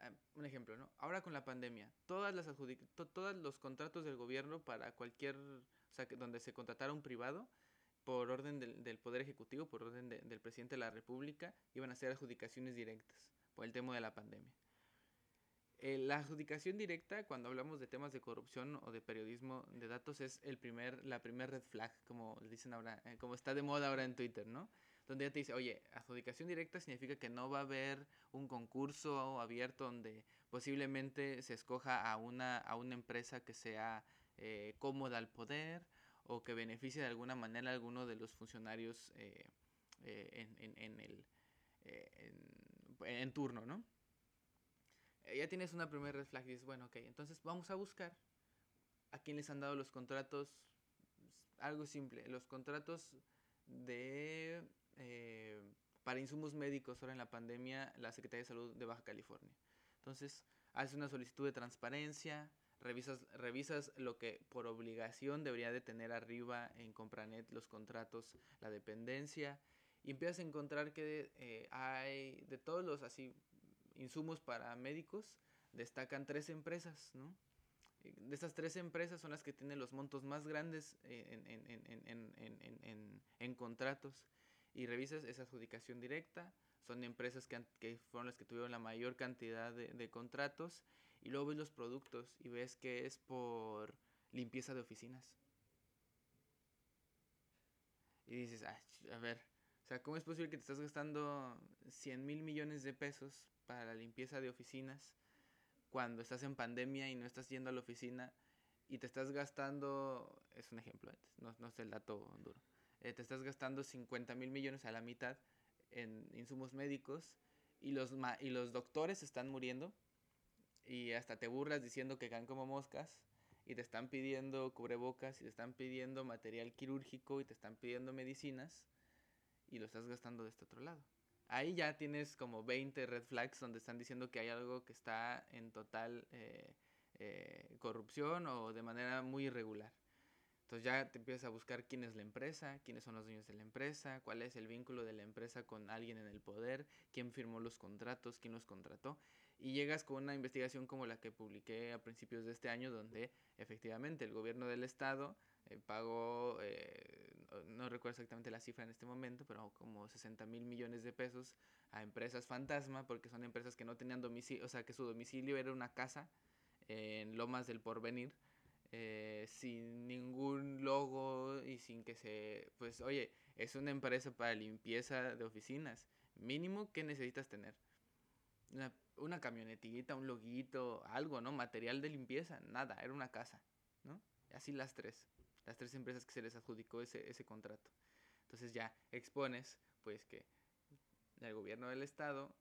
ah, un ejemplo, ¿no? Ahora con la pandemia, todas las todos los contratos del gobierno para cualquier, o sea, donde se contratara un privado, por orden del, del Poder Ejecutivo, por orden de, del presidente de la República, iban a ser adjudicaciones directas por el tema de la pandemia. Eh, la adjudicación directa, cuando hablamos de temas de corrupción o de periodismo de datos, es el primer, la primer red flag, como dicen ahora, eh, como está de moda ahora en Twitter, ¿no? Donde ya te dice, oye, adjudicación directa significa que no va a haber un concurso abierto donde posiblemente se escoja a una, a una empresa que sea eh, cómoda al poder o que beneficie de alguna manera a alguno de los funcionarios eh, eh, en, en, en, el, eh, en, turno, ¿no? Ya tienes una primera red flag y dices, bueno, ok, entonces vamos a buscar a quién les han dado los contratos, algo simple, los contratos de para insumos médicos ahora en la pandemia, la Secretaría de Salud de Baja California. Entonces, haces una solicitud de transparencia, revisas, revisas lo que por obligación debería de tener arriba en Compranet los contratos, la dependencia, y empiezas a encontrar que eh, hay de todos los así insumos para médicos, destacan tres empresas, ¿no? De estas tres empresas son las que tienen los montos más grandes en, en, en, en, en contratos. Y revisas esa adjudicación directa, son empresas que, que, fueron las que tuvieron la mayor cantidad de, de contratos y luego ves los productos y ves que es por limpieza de oficinas. Y dices, ah, a ver, o sea, ¿cómo es posible que te estás gastando 100 mil millones de pesos para la limpieza de oficinas cuando estás en pandemia y no estás yendo a la oficina y te estás gastando, es un ejemplo, no, no es el dato duro, eh, te estás gastando 50 mil millones a la mitad en insumos médicos y los, y los doctores están muriendo y hasta te burlas diciendo que caen como moscas y te están pidiendo cubrebocas y te están pidiendo material quirúrgico y te están pidiendo medicinas y lo estás gastando de este otro lado. Ahí ya tienes como 20 red flags donde están diciendo que hay algo que está en total eh, eh, corrupción o de manera muy irregular. Entonces ya te empiezas a buscar quién es la empresa, quiénes son los dueños de la empresa, cuál es el vínculo de la empresa con alguien en el poder, quién firmó los contratos, quién los contrató y llegas con una investigación como la que publiqué a principios de este año, donde efectivamente el gobierno del estado eh, pagó, eh, no recuerdo exactamente la cifra en este momento, pero como 60 mil millones de pesos a empresas fantasma, porque son empresas que no tenían domicilio, o sea, que su domicilio era una casa en Lomas del Porvenir, eh, sin ningún logo y sin que se, pues, oye, es una empresa para limpieza de oficinas, mínimo, ¿qué necesitas tener? Una una camionetita, un loguito, algo, ¿no? Material de limpieza, nada, era una casa, ¿no? Así las tres, las tres empresas que se les adjudicó ese, ese contrato. Entonces ya expones, pues que el gobierno del estado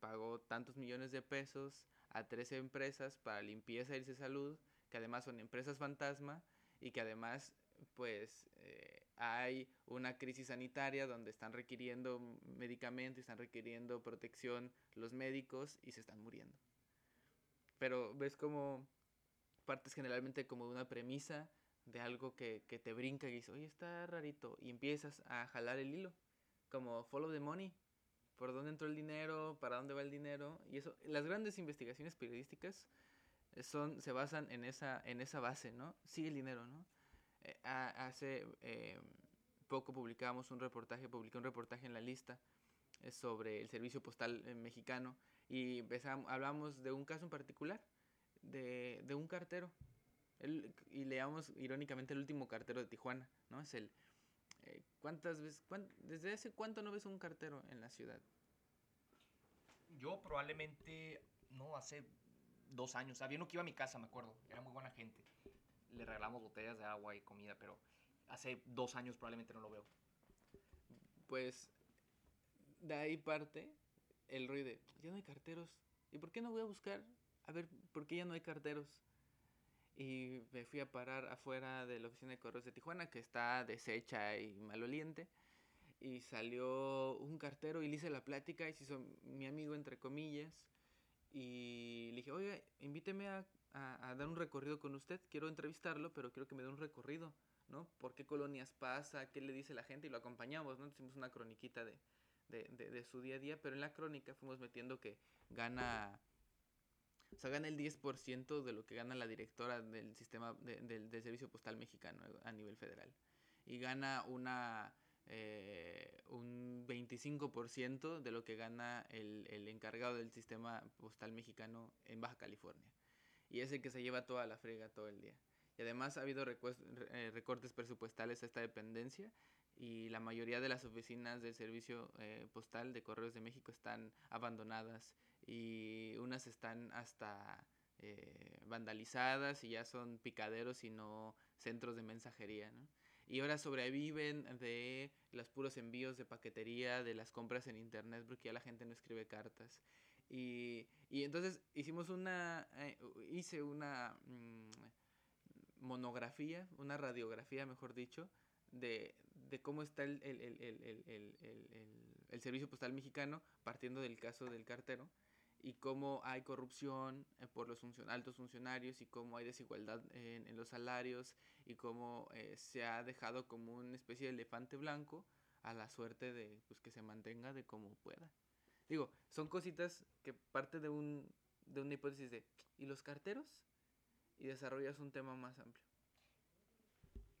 pagó tantos millones de pesos a tres empresas para limpieza y salud, que además son empresas fantasma y que además pues eh, hay una crisis sanitaria donde están requiriendo medicamentos, están requiriendo protección los médicos y se están muriendo. Pero ves como partes generalmente como de una premisa de algo que, que te brinca y dices, oye, está rarito, y empiezas a jalar el hilo, como follow the money, por dónde entró el dinero, para dónde va el dinero, y eso, las grandes investigaciones periodísticas son, se basan en esa, en esa base, ¿no? Sigue el dinero, ¿no? Eh, hace eh, poco publicamos un reportaje, publiqué un reportaje en la lista eh, sobre el servicio postal eh, mexicano y empezamos, hablamos de un caso en particular, de, de un cartero. El, y leamos irónicamente el último cartero de Tijuana, ¿no? Es el, ¿cuántas veces, desde hace cuánto no ves un cartero en la ciudad? Yo probablemente, no, hace dos años. Uno que iba a mi casa, me acuerdo. Era muy buena gente. Le regalamos botellas de agua y comida, pero hace dos años probablemente no lo veo. Pues de ahí parte el ruido de, ya no hay carteros. ¿Y por qué no voy a buscar? A ver, ¿por qué ya no hay carteros? Y me fui a parar afuera de la oficina de correos de Tijuana, que está deshecha y maloliente. Y salió un cartero y le hice la plática y se hizo mi amigo, entre comillas. Y le dije, oiga, invíteme a, a, dar un recorrido con usted. Quiero entrevistarlo, pero quiero que me dé un recorrido, ¿no? ¿Por qué colonias pasa? ¿Qué le dice la gente? Y lo acompañamos, ¿no? Hicimos una croniquita de, de, de, su día a día, pero en la crónica fuimos metiendo que gana, o sea, gana el 10% de lo que gana la directora del sistema del, del Servicio Postal Mexicano a nivel federal. Y gana una eh, un 25% de lo que gana el, el, encargado del sistema postal mexicano en Baja California. Y es el que se lleva toda la frega todo el día. Y además ha habido eh, recortes presupuestales a esta dependencia y la mayoría de las oficinas del servicio eh, postal de Correos de México están abandonadas y unas están hasta vandalizadas y ya son picaderos y no centros de mensajería. y ahora sobreviven de los puros envíos de paquetería, de las compras en internet, porque ya la gente no escribe cartas. Y, y entonces hicimos una, eh, hice una mm, monografía, una radiografía, mejor dicho, de, de cómo está el, el, el, el, servicio postal mexicano, partiendo del caso del cartero y cómo hay corrupción eh, por los altos funcionarios y cómo hay desigualdad en, los salarios y cómo eh, se ha dejado como una especie de elefante blanco a la suerte de pues, que se mantenga de como pueda. Digo, son cositas que parte de, un, de una hipótesis de ¿y los carteros? Y desarrollas un tema más amplio.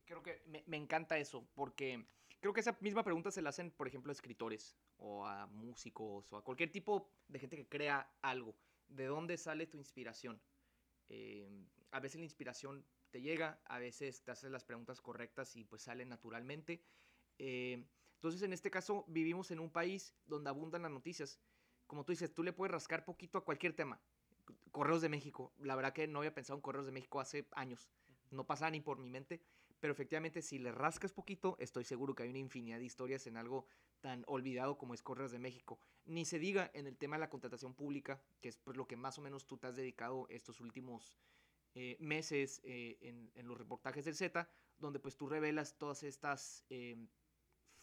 Creo que me, me encanta eso, porque creo que esa misma pregunta se la hacen, por ejemplo, a escritores o a músicos o a cualquier tipo de gente que crea algo. ¿De dónde sale tu inspiración? Eh, a veces la inspiración te llega, a veces te haces las preguntas correctas y pues sale naturalmente. Eh, entonces en este caso vivimos en un país donde abundan las noticias. Como tú dices, tú le puedes rascar poquito a cualquier tema. Correos de México. La verdad que no había pensado en Correos de México hace años. No pasaba ni por mi mente. Pero efectivamente, si le rascas poquito, estoy seguro que hay una infinidad de historias en algo tan olvidado como es Correos de México. Ni se diga en el tema de la contratación pública, que es pues, lo que más o menos tú te has dedicado estos últimos eh, meses eh, en, los reportajes del Z, donde pues tú revelas todas estas em,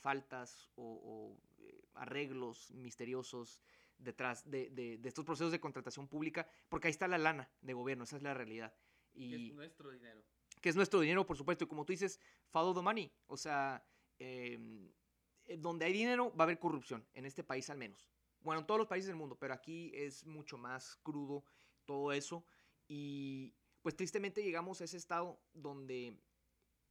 faltas o, eh, arreglos misteriosos detrás de, de, estos procesos de contratación pública, porque ahí está la lana de gobierno, esa es la realidad. Y, es nuestro dinero que es nuestro dinero, por supuesto, y como tú dices, follow the money, o sea, em, eh, donde hay dinero va a haber corrupción, en este país al menos. Bueno, en todos los países del mundo, pero aquí es mucho más crudo todo eso, y pues tristemente llegamos a ese estado donde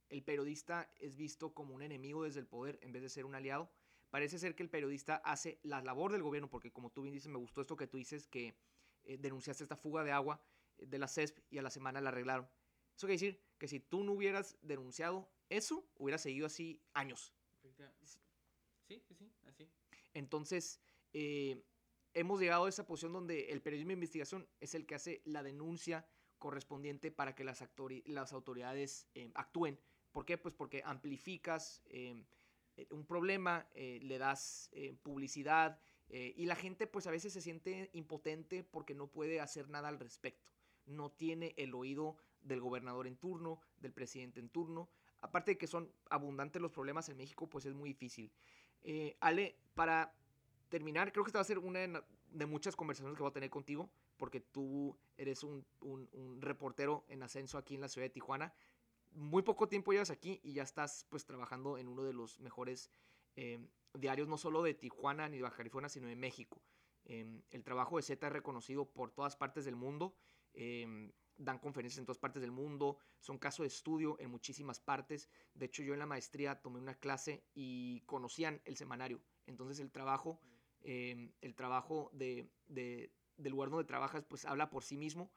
el periodista es visto como un enemigo desde el poder en vez de ser un aliado. Parece ser que el periodista hace la labor del gobierno, porque como tú bien dices, me gustó esto que tú dices, que eh, denunciaste esta fuga de agua eh, de la CESP y a la semana la arreglaron. Eso quiere decir que si tú no hubieras denunciado eso, hubiera seguido así años. Sí, sí, sí, así. Entonces, eh, hemos llegado a esa posición donde el periodismo de investigación es el que hace la denuncia correspondiente para que las, las autoridades eh, actúen. ¿Por qué? Pues porque amplificas eh, un problema, le das publicidad y la gente pues a veces se siente impotente porque no puede hacer nada al respecto. No tiene el oído del gobernador en turno, del presidente en turno. Aparte de que son abundantes los problemas en México, pues es muy difícil. Eh, Ale, para terminar, creo que esta va a ser una de muchas conversaciones que voy a tener contigo, porque tú eres un, reportero en ascenso aquí en la ciudad de Tijuana. Muy poco tiempo llevas aquí y ya estás pues trabajando en uno de los mejores eh, diarios, no solo de Tijuana ni de Baja California, sino de México. Em, el trabajo de Z es reconocido por todas partes del mundo. Em, dan conferencias en todas partes del mundo, son caso de estudio en muchísimas partes. De hecho, yo en la maestría tomé una clase y conocían el semanario. Entonces el trabajo, em, el trabajo de, del lugar donde trabajas, pues habla por sí mismo.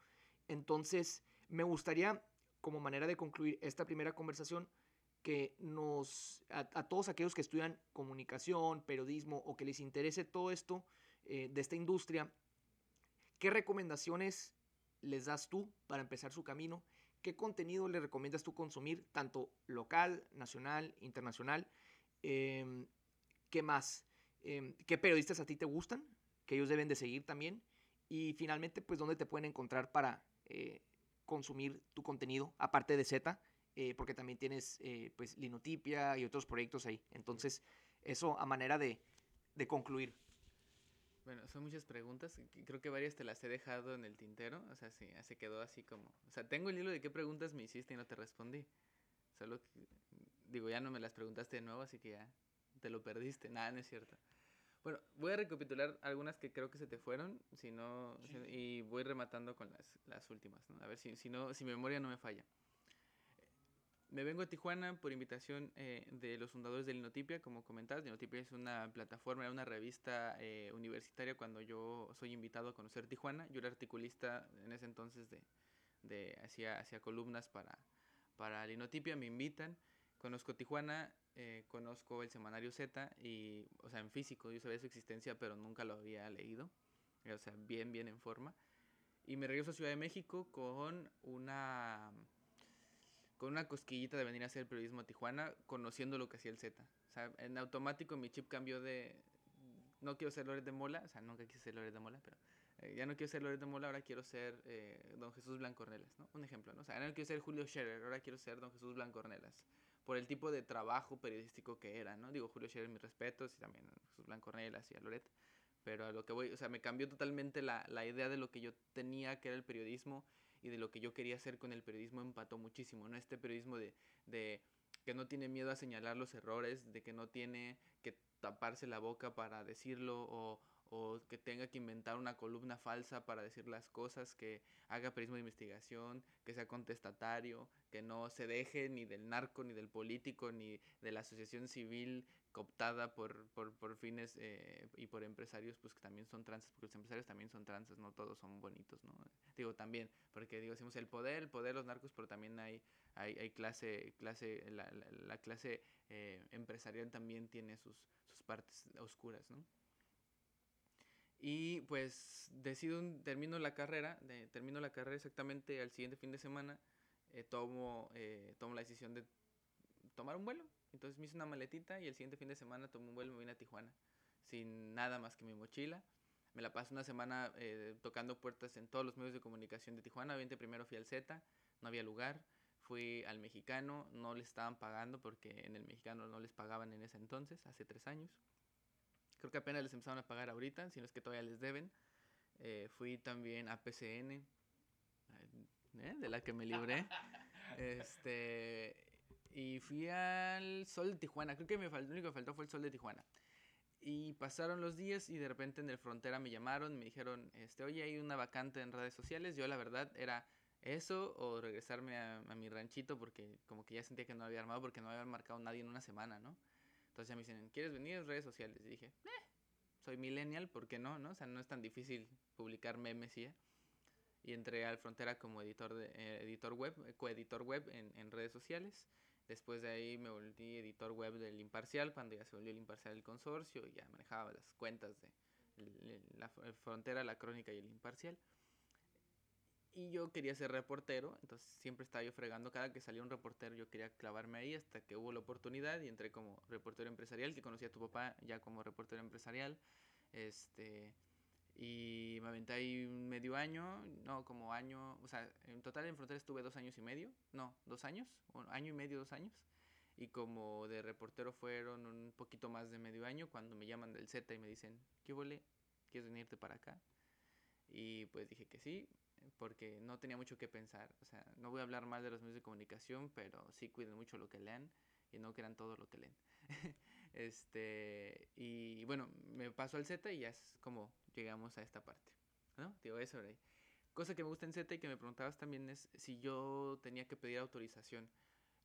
Entonces me gustaría, como manera de concluir esta primera conversación, que nos, a, todos aquellos que estudian comunicación, periodismo o que les interese todo esto eh, de esta industria, ¿qué recomendaciones les das tú para empezar su camino? ¿Qué contenido le recomiendas tú consumir, tanto local, nacional, internacional? Em, ¿Qué más? Em, ¿Qué periodistas a ti te gustan? Que ellos deben de seguir también. Y finalmente, pues, ¿dónde te pueden encontrar para eh, consumir tu contenido, aparte de Z? Eh, porque también tienes, eh, pues, Linotipia y otros proyectos ahí. Entonces, eso a manera de, de concluir. Bueno, son muchas preguntas. Creo que varias te las he dejado en el tintero. O sea, sí, se quedó así como. O sea, tengo el hilo de qué preguntas me hiciste y no te respondí. Solo digo, ya no me las preguntaste de nuevo, así que ya te lo perdiste. Nada, no es cierto. Bueno, voy a recapitular algunas que creo que se te fueron, si no, y voy rematando con las, las últimas, ¿no? A ver si, si, no, si mi memoria no me falla. Me vengo a Tijuana por invitación eh, de los fundadores de Linotipia, como comentabas. Linotipia es una plataforma, era una revista eh, universitaria cuando yo soy invitado a conocer Tijuana. Yo era articulista en ese entonces de, de hacía, hacía columnas para, para Linotipia, me invitan. Conozco Tijuana, eh, conozco el semanario Z, y, o sea, en físico, yo sabía su existencia, pero nunca lo había leído. O sea, bien, bien en forma. Y me regreso a Ciudad de México con una con una cosquillita de venir a hacer periodismo a Tijuana, conociendo lo que hacía el Z. O sea, en automático mi chip cambió de, no quiero ser Loret de Mola, o sea, nunca quise ser Loret de Mola, pero eh, ya no quiero ser Loret de Mola, ahora quiero ser eh, Don Jesús Blancornelas, ¿no? Un ejemplo. O sea, no quiero ser Julio Scherer, ahora quiero ser Don Jesús Blancornelas. Por el tipo de trabajo periodístico que era, ¿no? Digo, Julio Scherer, mis respetos, y también Jesús Blancornelas y a Loret. Pero a lo que voy, o sea, me cambió totalmente la, la idea de lo que yo tenía que era el periodismo y de lo que yo quería hacer con el periodismo empató muchísimo, ¿no? Este periodismo de, de que no tiene miedo a señalar los errores, de que no tiene que taparse la boca para decirlo o, o que tenga que inventar una columna falsa para decir las cosas, que haga periodismo de investigación, que sea contestatario, que no se deje ni del narco, ni del político, ni de la asociación civil cooptada por, por, por fines eh, y por empresarios, pues que también son transes, porque los empresarios también son transes, no todos son bonitos, ¿no? Digo también, porque digo, decimos el poder, el poder de los narcos, pero también hay, hay, hay clase, clase, la, la, clase eh, empresarial también tiene sus, sus partes oscuras, ¿no? Y pues decido, termino la carrera, de, termino la carrera exactamente al siguiente fin de semana, eh, tomo, eh, tomo la decisión de tomar un vuelo. Entonces me hice una maletita y el siguiente fin de semana tomé un vuelo y me vine a Tijuana, sin nada más que mi mochila. Me la pasé una semana eh, tocando puertas en todos los medios de comunicación de Tijuana. Obviamente primero fui al Z, no había lugar. Fui al mexicano, no le estaban pagando porque en el mexicano no les pagaban en ese entonces, hace tres años. Creo que apenas les empezaron a pagar ahorita, si no es que todavía les deben. Eh, fui también a PCN, eh, de la que me libré. este, y fui al Sol de Tijuana. Creo que me faltó, lo único que faltó fue el Sol de Tijuana. Y pasaron los días y de repente en el frontera me llamaron, me dijeron, este, oye, hay una vacante en redes sociales. Yo la verdad era eso o regresarme a, a mi ranchito porque como que ya sentía que no había armado porque no había marcado nadie en una semana, ¿no? Entonces ya me dicen, ¿quieres venir a redes sociales? Y dije, eh, soy millennial, ¿por qué no? no? O sea, no es tan difícil publicar memes y ya. Entré al Frontera como editor, de, eh, editor web, coeditor web en, en, redes sociales. Después de ahí me volví editor web del Imparcial, cuando ya se volvió el Imparcial del consorcio, y ya manejaba las cuentas de la Frontera, la Crónica y el Imparcial y yo quería ser reportero, entonces siempre estaba yo fregando, cada que salía un reportero yo quería clavarme ahí hasta que hubo la oportunidad y entré como reportero empresarial, que conocí a tu papá ya como reportero empresarial, este, y me aventé ahí medio año, no, como año, o sea, en total en Frontera estuve dos años y medio, no, dos años, un año y medio, dos años, y como de reportero fueron un poquito más de medio año, cuando me llaman del Z y me dicen, ¿qué huele? ¿Quieres venirte para acá? Y pues dije que sí, porque no tenía mucho que pensar. O sea, no voy a hablar mal de los medios de comunicación, pero sí cuiden mucho lo que lean y no crean todo lo que leen. este, y bueno, me paso al Z y ya es como llegamos a esta parte. ¿No? Digo, eso ahí. Cosa que me gusta en Z y que me preguntabas también es si yo tenía que pedir autorización.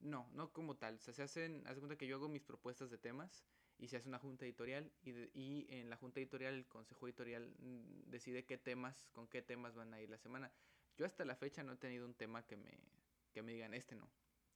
No, no como tal. O sea, se hacen, haz cuenta que yo hago mis propuestas de temas y se hace una junta editorial y, y, en la junta editorial el consejo editorial mm, decide qué temas, con qué temas van a ir la semana. Yo hasta la fecha no he tenido un tema que me, que me digan este no.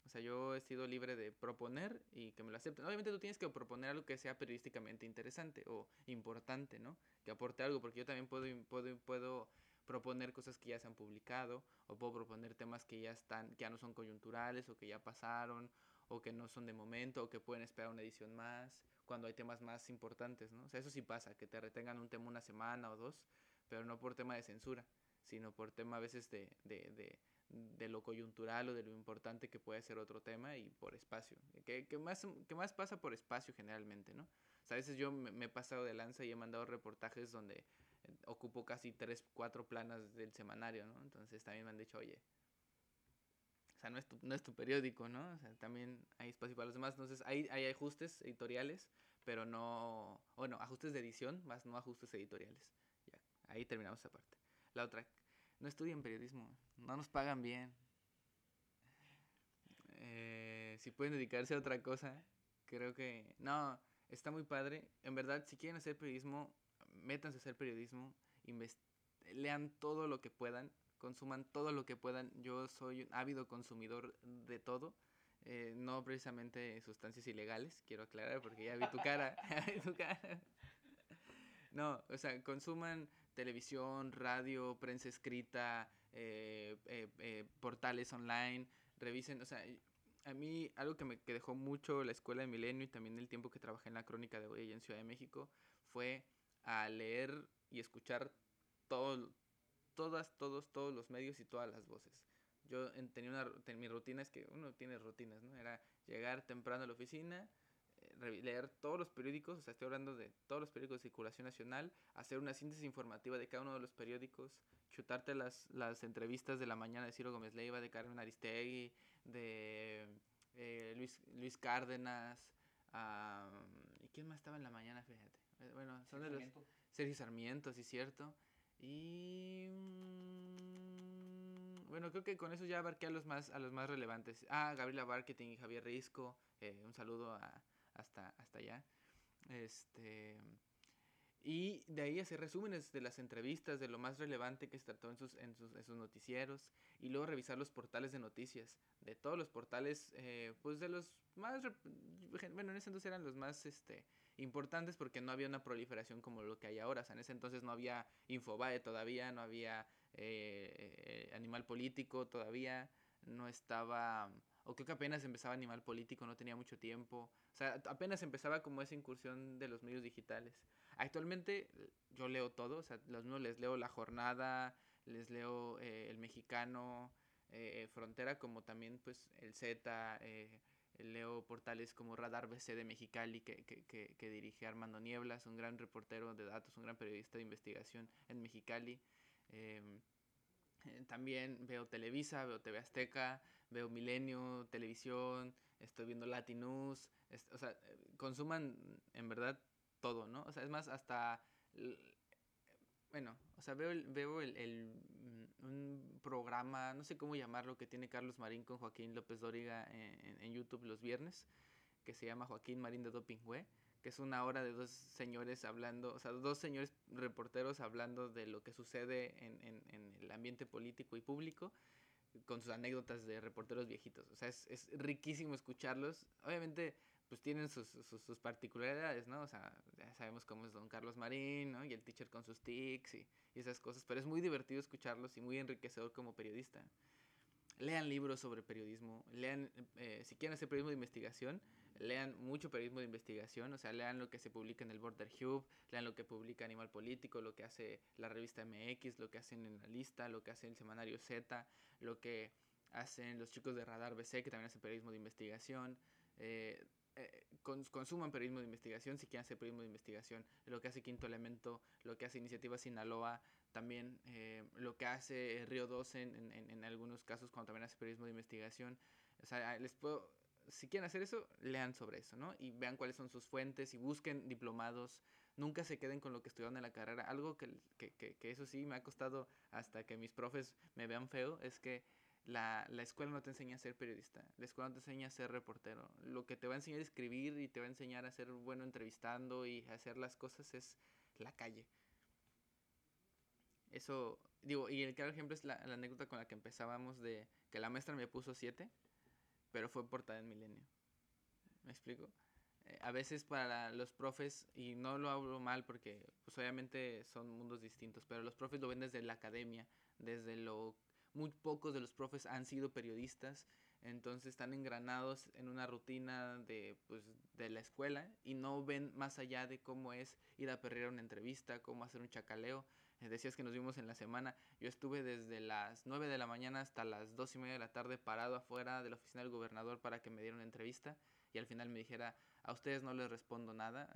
O sea, yo he sido libre de proponer y que me lo acepten. Obviamente tú tienes que proponer algo que sea periodísticamente interesante o importante, ¿no? Que aporte algo, porque yo también puedo, puedo, puedo proponer cosas que ya se han publicado o puedo proponer temas que ya están, que ya no son coyunturales o que ya pasaron o que no son de momento o que pueden esperar una edición más cuando hay temas más importantes, ¿no? O sea, eso sí pasa, que te retengan un tema una semana o dos, pero no por tema de censura, sino por tema a veces de, de, de, de lo coyuntural o de lo importante que puede ser otro tema y por espacio, que, que más, que más pasa por espacio generalmente, ¿no? A veces yo me, me he pasado de lanza y he mandado reportajes donde ocupo casi tres, cuatro planas del semanario, ¿no? Entonces también me han dicho, oye, no es tu, no es tu periódico, ¿no? O sea, también hay espacio para los demás. Entonces hay, hay ajustes editoriales, pero no, bueno, ajustes de edición, más no ajustes editoriales. Ya, ahí terminamos esa parte. La otra, no estudien periodismo, no nos pagan bien. Eh, si pueden dedicarse a otra cosa, creo que, no, está muy padre. En verdad, si quieren hacer periodismo, métanse a hacer periodismo, lean todo lo que puedan, consuman todo lo que puedan. Yo soy un ávido consumidor de todo. Eh, no precisamente sustancias ilegales, quiero aclarar porque ya vi tu cara. No, o sea, consuman televisión, radio, prensa escrita, eh, eh, portales online, revisen, o sea, a mí algo que me que dejó mucho la escuela de Milenio y también el tiempo que trabajé en la crónica de hoy en Ciudad de México fue a leer y escuchar todo, todas, todos, todos los medios y todas las voces. Yo en, tenía una, ten, mi rutina es que uno tiene rutinas, ¿no? Era llegar temprano a la oficina, eh, leer todos los periódicos, o sea, estoy hablando de todos los periódicos de circulación nacional, hacer una síntesis informativa de cada uno de los periódicos, chutarte las, las entrevistas de la mañana de Ciro Gómez Leiva, de Carmen Aristegui, de eh, Luis, Luis Cárdenas, um, ¿y quién más estaba en la mañana? Fíjate. Eh, bueno, son de los... Sergio Sarmiento, sí, cierto. Y... Mmm, bueno, creo que con eso ya abarqué a los más, a los más relevantes. Ah, Gabriela Marketing y Javier Risco. Eh, un saludo a, hasta, hasta allá. Este... Y de ahí hacer resúmenes de las entrevistas, de lo más relevante que se trató en sus, en sus, en sus noticieros. Y luego revisar los portales de noticias. De todos los portales, eh, pues de los más... Bueno, en ese entonces eran los más este, importantes porque no había una proliferación como lo que hay ahora. O sea, en ese entonces no había Infobae todavía, no había eh, Animal Político todavía, no estaba... O creo que apenas empezaba Animal Político, no tenía mucho tiempo. O sea, apenas empezaba como esa incursión de los medios digitales. Actualmente yo leo todo, o sea, los míos les leo La Jornada, les leo eh, El Mexicano, eh, Frontera, como también pues el Z, eh, leo portales como Radar BC de Mexicali que, que, que, que, dirige Armando Nieblas, un gran reportero de datos, un gran periodista de investigación en Mexicali. Eh, también veo Televisa, veo TV Azteca, veo Milenio, Televisión, estoy viendo Latinus, o sea, consuman en verdad todo, ¿no? O sea, es más, hasta, bueno, o sea, veo, veo el, un programa, no sé cómo llamarlo, que tiene Carlos Marín con Joaquín López Dóriga en, en YouTube los viernes, que se llama Joaquín Marín de Dopingüe, que es una hora de dos señores hablando, o sea, dos señores reporteros hablando de lo que sucede en, en, el ambiente político y público, con sus anécdotas de reporteros viejitos. O sea, es, es riquísimo escucharlos. Obviamente, pues tienen sus, sus, sus, particularidades, ¿no? O sea, sabemos cómo es Don Carlos Marín, ¿no? Y el teacher con sus tics y, y esas cosas, pero es muy divertido escucharlos y muy enriquecedor como periodista. Lean libros sobre periodismo, lean, eh, si quieren hacer periodismo de investigación, lean mucho periodismo de investigación, o sea, lean lo que se publica en el Border Hub, lean lo que publica Animal Político, lo que hace la revista MX, lo que hacen en la lista, lo que hace el semanario Z, lo que hacen los chicos de Radar BC, que también hacen periodismo de investigación. Eh, eh, cons consuman periodismo de investigación si quieren hacer periodismo de investigación, lo que hace Quinto Elemento, lo que hace Iniciativa Sinaloa, también eh, lo que hace Río 12 en, en, en, algunos casos cuando también hace periodismo de investigación. O sea, les puedo, si quieren hacer eso, lean sobre eso, ¿no? Y vean cuáles son sus fuentes y busquen diplomados. Nunca se queden con lo que estudiaron en la carrera. Algo que, que, que, que eso sí me ha costado hasta que mis profes me vean feo es que la, la, escuela no te enseña a ser periodista, la escuela no te enseña a ser reportero. Lo que te va a enseñar a escribir y te va a enseñar a ser bueno entrevistando y hacer las cosas es la calle. Eso, digo, y el claro ejemplo es la, la, anécdota con la que empezábamos de que la maestra me puso siete, pero fue portada en Milenio. ¿Me explico? Eh, a veces para los profes, y no lo hablo mal porque pues obviamente son mundos distintos, pero los profes lo ven desde la academia, desde lo... Muy pocos de los profes han sido periodistas, entonces están engranados en una rutina de, pues, de la escuela y no ven más allá de cómo es ir a perrear una entrevista, cómo hacer un chacaleo. Eh, decías que nos vimos en la semana, yo estuve desde las 9 de la mañana hasta las 2 y media de la tarde parado afuera de la oficina del gobernador para que me diera una entrevista y al final me dijera, a ustedes no les respondo nada,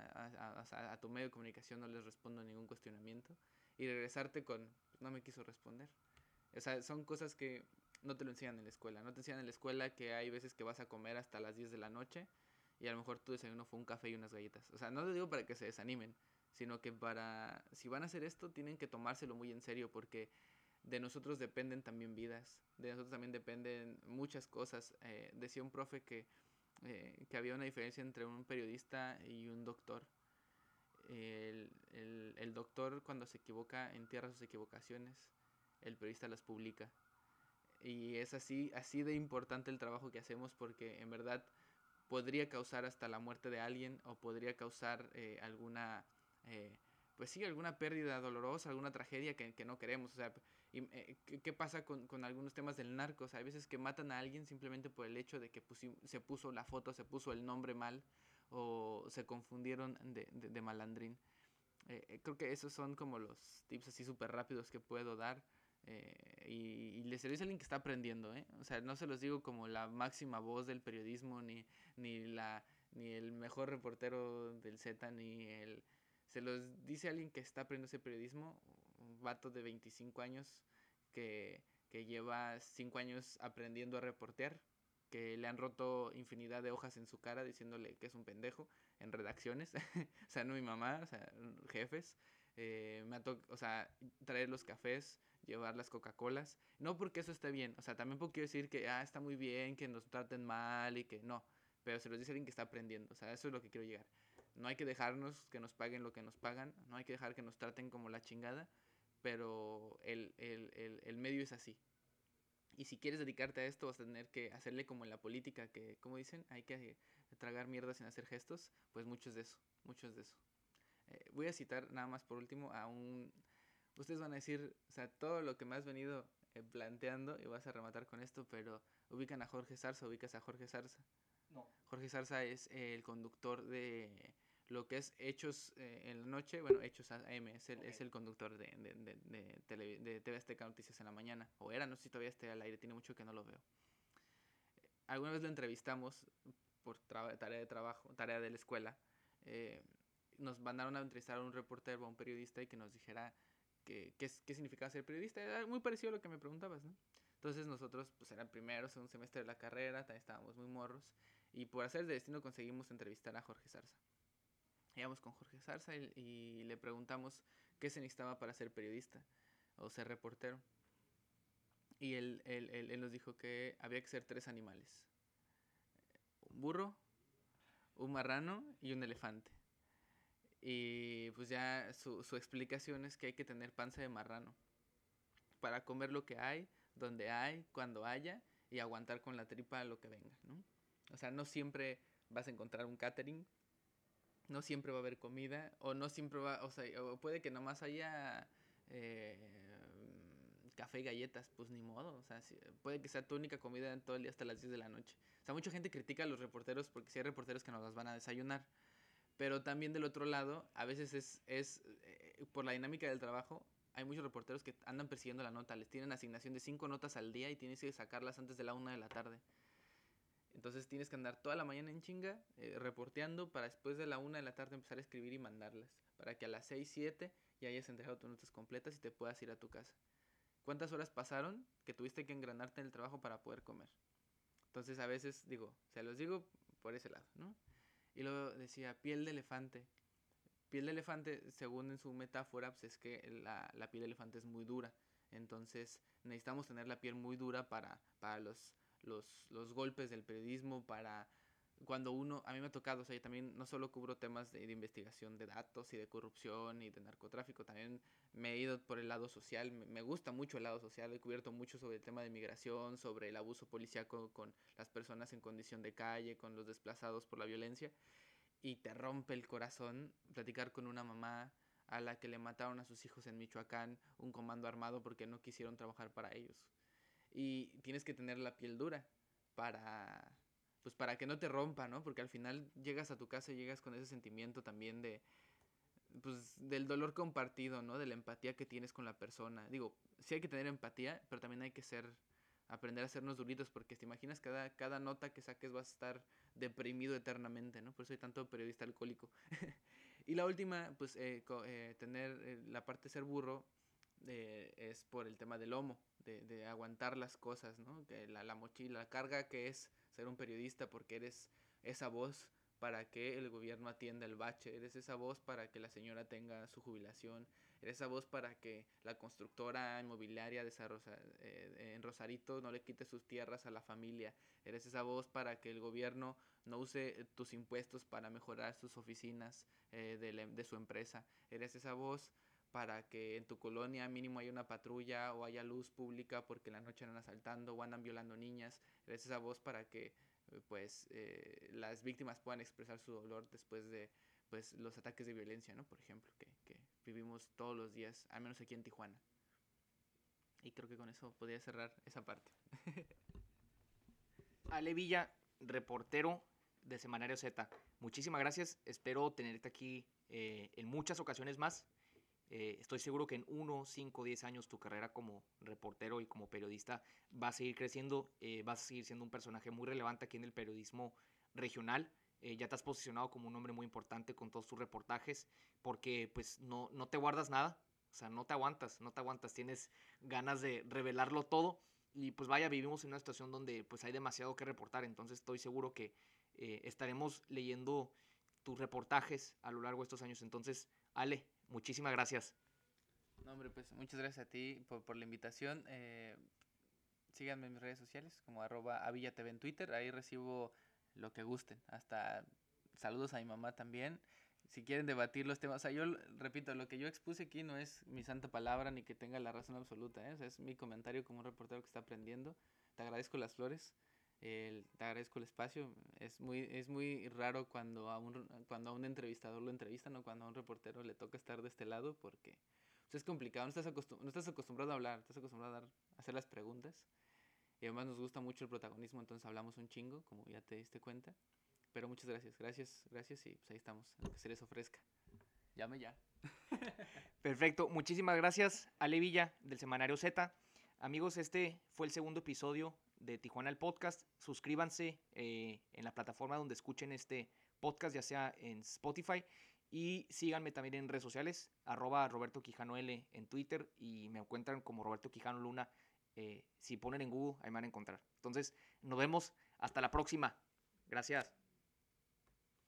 a, tu medio de comunicación no les respondo ningún cuestionamiento, y regresarte con, no me quiso responder. O sea, son cosas que no te lo enseñan en la escuela, no te enseñan en la escuela que hay veces que vas a comer hasta las 10 de la noche y a lo mejor tu desayuno fue un café y unas galletas. O sea, no te digo para que se desanimen, sino que para, si van a hacer esto, tienen que tomárselo muy en serio porque de nosotros dependen también vidas, de nosotros también dependen muchas cosas. Eh, decía un profe que eh, que había una diferencia entre un periodista y un doctor. El, el, el, doctor cuando se equivoca entierra sus equivocaciones, el periodista las publica. Y es así, así de importante el trabajo que hacemos porque en verdad podría causar hasta la muerte de alguien o podría causar eh, alguna, eh, pues sí, alguna pérdida dolorosa, alguna tragedia que, no queremos. O sea, y, eh, ¿qué, pasa con, con, algunos temas del narco? hay veces que matan a alguien simplemente por el hecho de que se puso la foto, se puso el nombre mal o se confundieron de, de, malandrín. Eh, eh, creo que esos son como los tips así súper rápidos que puedo dar. Y, y, les dice a alguien que está aprendiendo, ¿eh? O sea, no se los digo como la máxima voz del periodismo, ni, ni, la, ni el mejor reportero del Z, ni el... Se los dice alguien que está aprendiendo ese periodismo vato de 25 años que, que lleva 5 años aprendiendo a reportear, que le han roto infinidad de hojas en su cara diciéndole que es un pendejo en redacciones, o sea, no mi mamá, o sea, jefes, eh, me ha o sea, traer los cafés, llevar las Coca-Colas, no porque eso esté bien, o sea, también puedo decir que, ah, está muy bien, que nos traten mal y que no, pero se los dice alguien que está aprendiendo, o sea, eso es lo que quiero llegar. No hay que dejarnos que nos paguen lo que nos pagan, no hay que dejar que nos traten como la chingada, pero el, el, el, el, medio es así. Y si quieres dedicarte a esto, vas a tener que hacerle como en la política, que, como dicen, hay que tragar mierda sin hacer gestos, pues muchos de eso, muchos de eso. Eh, voy a citar nada más por último a un... Ustedes van a decir, o sea, todo lo que me has venido eh, planteando, y vas a rematar con esto, pero ubican a Jorge Zarza, ubicas a Jorge Zarza. No. Jorge Zarza es el conductor de lo que es Hechos eh, en la noche, bueno, Hechos AM, es el, es el conductor de, de, de, de, tele, de TV Azteca Noticias en la mañana, o era, no sé si todavía esté al aire, tiene mucho que no lo veo. Alguna vez lo entrevistamos por tarea de trabajo, tarea de la escuela, eh, nos mandaron a entrevistar a un reportero, a un periodista, y que nos dijera qué, qué, significaba ser periodista, era muy parecido a lo que me preguntabas, ¿no? Entonces nosotros, pues era el primero, segundo semestre de la carrera, también estábamos muy morros, y por hacer de destino conseguimos entrevistar a Jorge Zarza. Íbamos con Jorge Zarza y, le preguntamos qué se necesitaba para ser periodista o ser reportero. Y él, él, él, nos dijo que había que ser tres animales. Un burro, un marrano y un elefante. Y pues ya su, su explicación es que hay que tener panza de marrano para comer lo que hay, donde hay, cuando haya y aguantar con la tripa lo que venga, ¿no? O sea, no siempre vas a encontrar un catering, no siempre va a haber comida, o no siempre va, o sea, o puede que nomás haya eh, café y galletas, pues ni modo, o sea, puede que sea tu única comida en todo el día hasta las 10 de la noche. O sea, mucha gente critica a los reporteros porque si hay reporteros que nos las van a desayunar, pero también del otro lado, a veces es, es eh, por la dinámica del trabajo, hay muchos reporteros que andan persiguiendo la nota, les tienen asignación de 5 notas al día y tienes que sacarlas antes de la 1 de la tarde. Entonces tienes que andar toda la mañana en chinga eh, reporteando para después de la una de la tarde empezar a escribir y mandarlas. Para que a las 6, 7 ya hayas entregado tus notas completas y te puedas ir a tu casa. ¿Cuántas horas pasaron que tuviste que engranarte en el trabajo para poder comer? Entonces a veces digo, se los digo por ese lado, ¿no? Y luego decía, piel de elefante. Piel de elefante, según en su metáfora, pues es que la, la piel de elefante es muy dura. Entonces necesitamos tener la piel muy dura para, para los los, los golpes del periodismo, para cuando uno, a mí me ha tocado, o sea, yo también no solo cubro temas de, investigación de datos y de corrupción y de narcotráfico, también me he ido por el lado social, me, me gusta mucho el lado social, he cubierto mucho sobre el tema de migración, sobre el abuso policíaco con las personas en condición de calle, con los desplazados por la violencia, y te rompe el corazón platicar con una mamá a la que le mataron a sus hijos en Michoacán un comando armado porque no quisieron trabajar para ellos. Y tienes que tener la piel dura para pues para que no te rompa, ¿no? Porque al final llegas a tu casa y llegas con ese sentimiento también de, pues, del dolor compartido, ¿no? De la empatía que tienes con la persona. Digo, sí hay que tener empatía, pero también hay que ser, aprender a hacernos duritos, porque te imaginas cada, cada nota que saques vas a estar deprimido eternamente, ¿no? Por eso hay tanto periodista alcohólico. y la última, pues, eh, eh, tener eh, la parte de ser burro eh, es por el tema del lomo, de, de aguantar las cosas, ¿no? Que la, la mochila, la carga que es ser un periodista porque eres esa voz para que el gobierno atienda el bache, eres esa voz para que la señora tenga su jubilación, eres esa voz para que la constructora inmobiliaria de eh, en Rosarito no le quite sus tierras a la familia, eres esa voz para que el gobierno no use tus impuestos para mejorar sus oficinas eh, de, la, de su empresa, eres esa voz para que en tu colonia mínimo haya una patrulla o haya luz pública porque en la noche andan asaltando o andan violando niñas. Eres esa voz para que pues eh, las víctimas puedan expresar su dolor después de pues los ataques de violencia, ¿no? Por ejemplo, que, que vivimos todos los días, al menos aquí en Tijuana. Y creo que con eso podría cerrar esa parte. Ale Villa, reportero de Semanario Z. Muchísimas gracias. Espero tenerte aquí eh, en muchas ocasiones más. Eh, estoy seguro que en 1, 5, 10 años tu carrera como reportero y como periodista va a seguir creciendo, eh, vas a seguir siendo un personaje muy relevante aquí en el periodismo regional. Eh, ya te has posicionado como un hombre muy importante con todos tus reportajes, porque pues no, no te guardas nada, o sea, no te aguantas, no te aguantas, tienes ganas de revelarlo todo y pues vaya, vivimos en una situación donde pues hay demasiado que reportar, entonces estoy seguro que estaremos leyendo tus reportajes a lo largo de estos años. Entonces, Ale, muchísimas gracias. No, hombre, pues muchas gracias a ti por, por la invitación. Eh, síganme en mis redes sociales como arroba avillatv en Twitter. Ahí recibo lo que gusten. Hasta saludos a mi mamá también. Si quieren debatir los temas. O sea, yo repito, lo que yo expuse aquí no es mi santa palabra ni que tenga la razón absoluta. ¿eh? Es mi comentario como un reportero que está aprendiendo. Te agradezco las flores. El, te agradezco el espacio. Es muy, es muy raro cuando a, un, cuando a un entrevistador lo entrevistan o cuando a un reportero le toca estar de este lado porque pues, es complicado. No estás, acostum no estás acostumbrado a hablar, estás acostumbrado a, dar, a hacer las preguntas. Y además nos gusta mucho el protagonismo, entonces hablamos un chingo, como ya te diste cuenta. Pero muchas gracias, gracias, gracias y pues ahí estamos, lo que se les ofrezca. Llame ya. Perfecto, muchísimas gracias Ale Villa del Semanario Z. Amigos, este fue el segundo episodio de Tijuana el Podcast. Suscríbanse eh, en la plataforma donde escuchen este podcast, ya sea en Spotify. Y síganme también en redes sociales, arroba Roberto Quijano L en Twitter y me encuentran como Roberto Quijano Luna. Eh, si ponen en Google, ahí me van a encontrar. Entonces, nos vemos. Hasta la próxima. Gracias.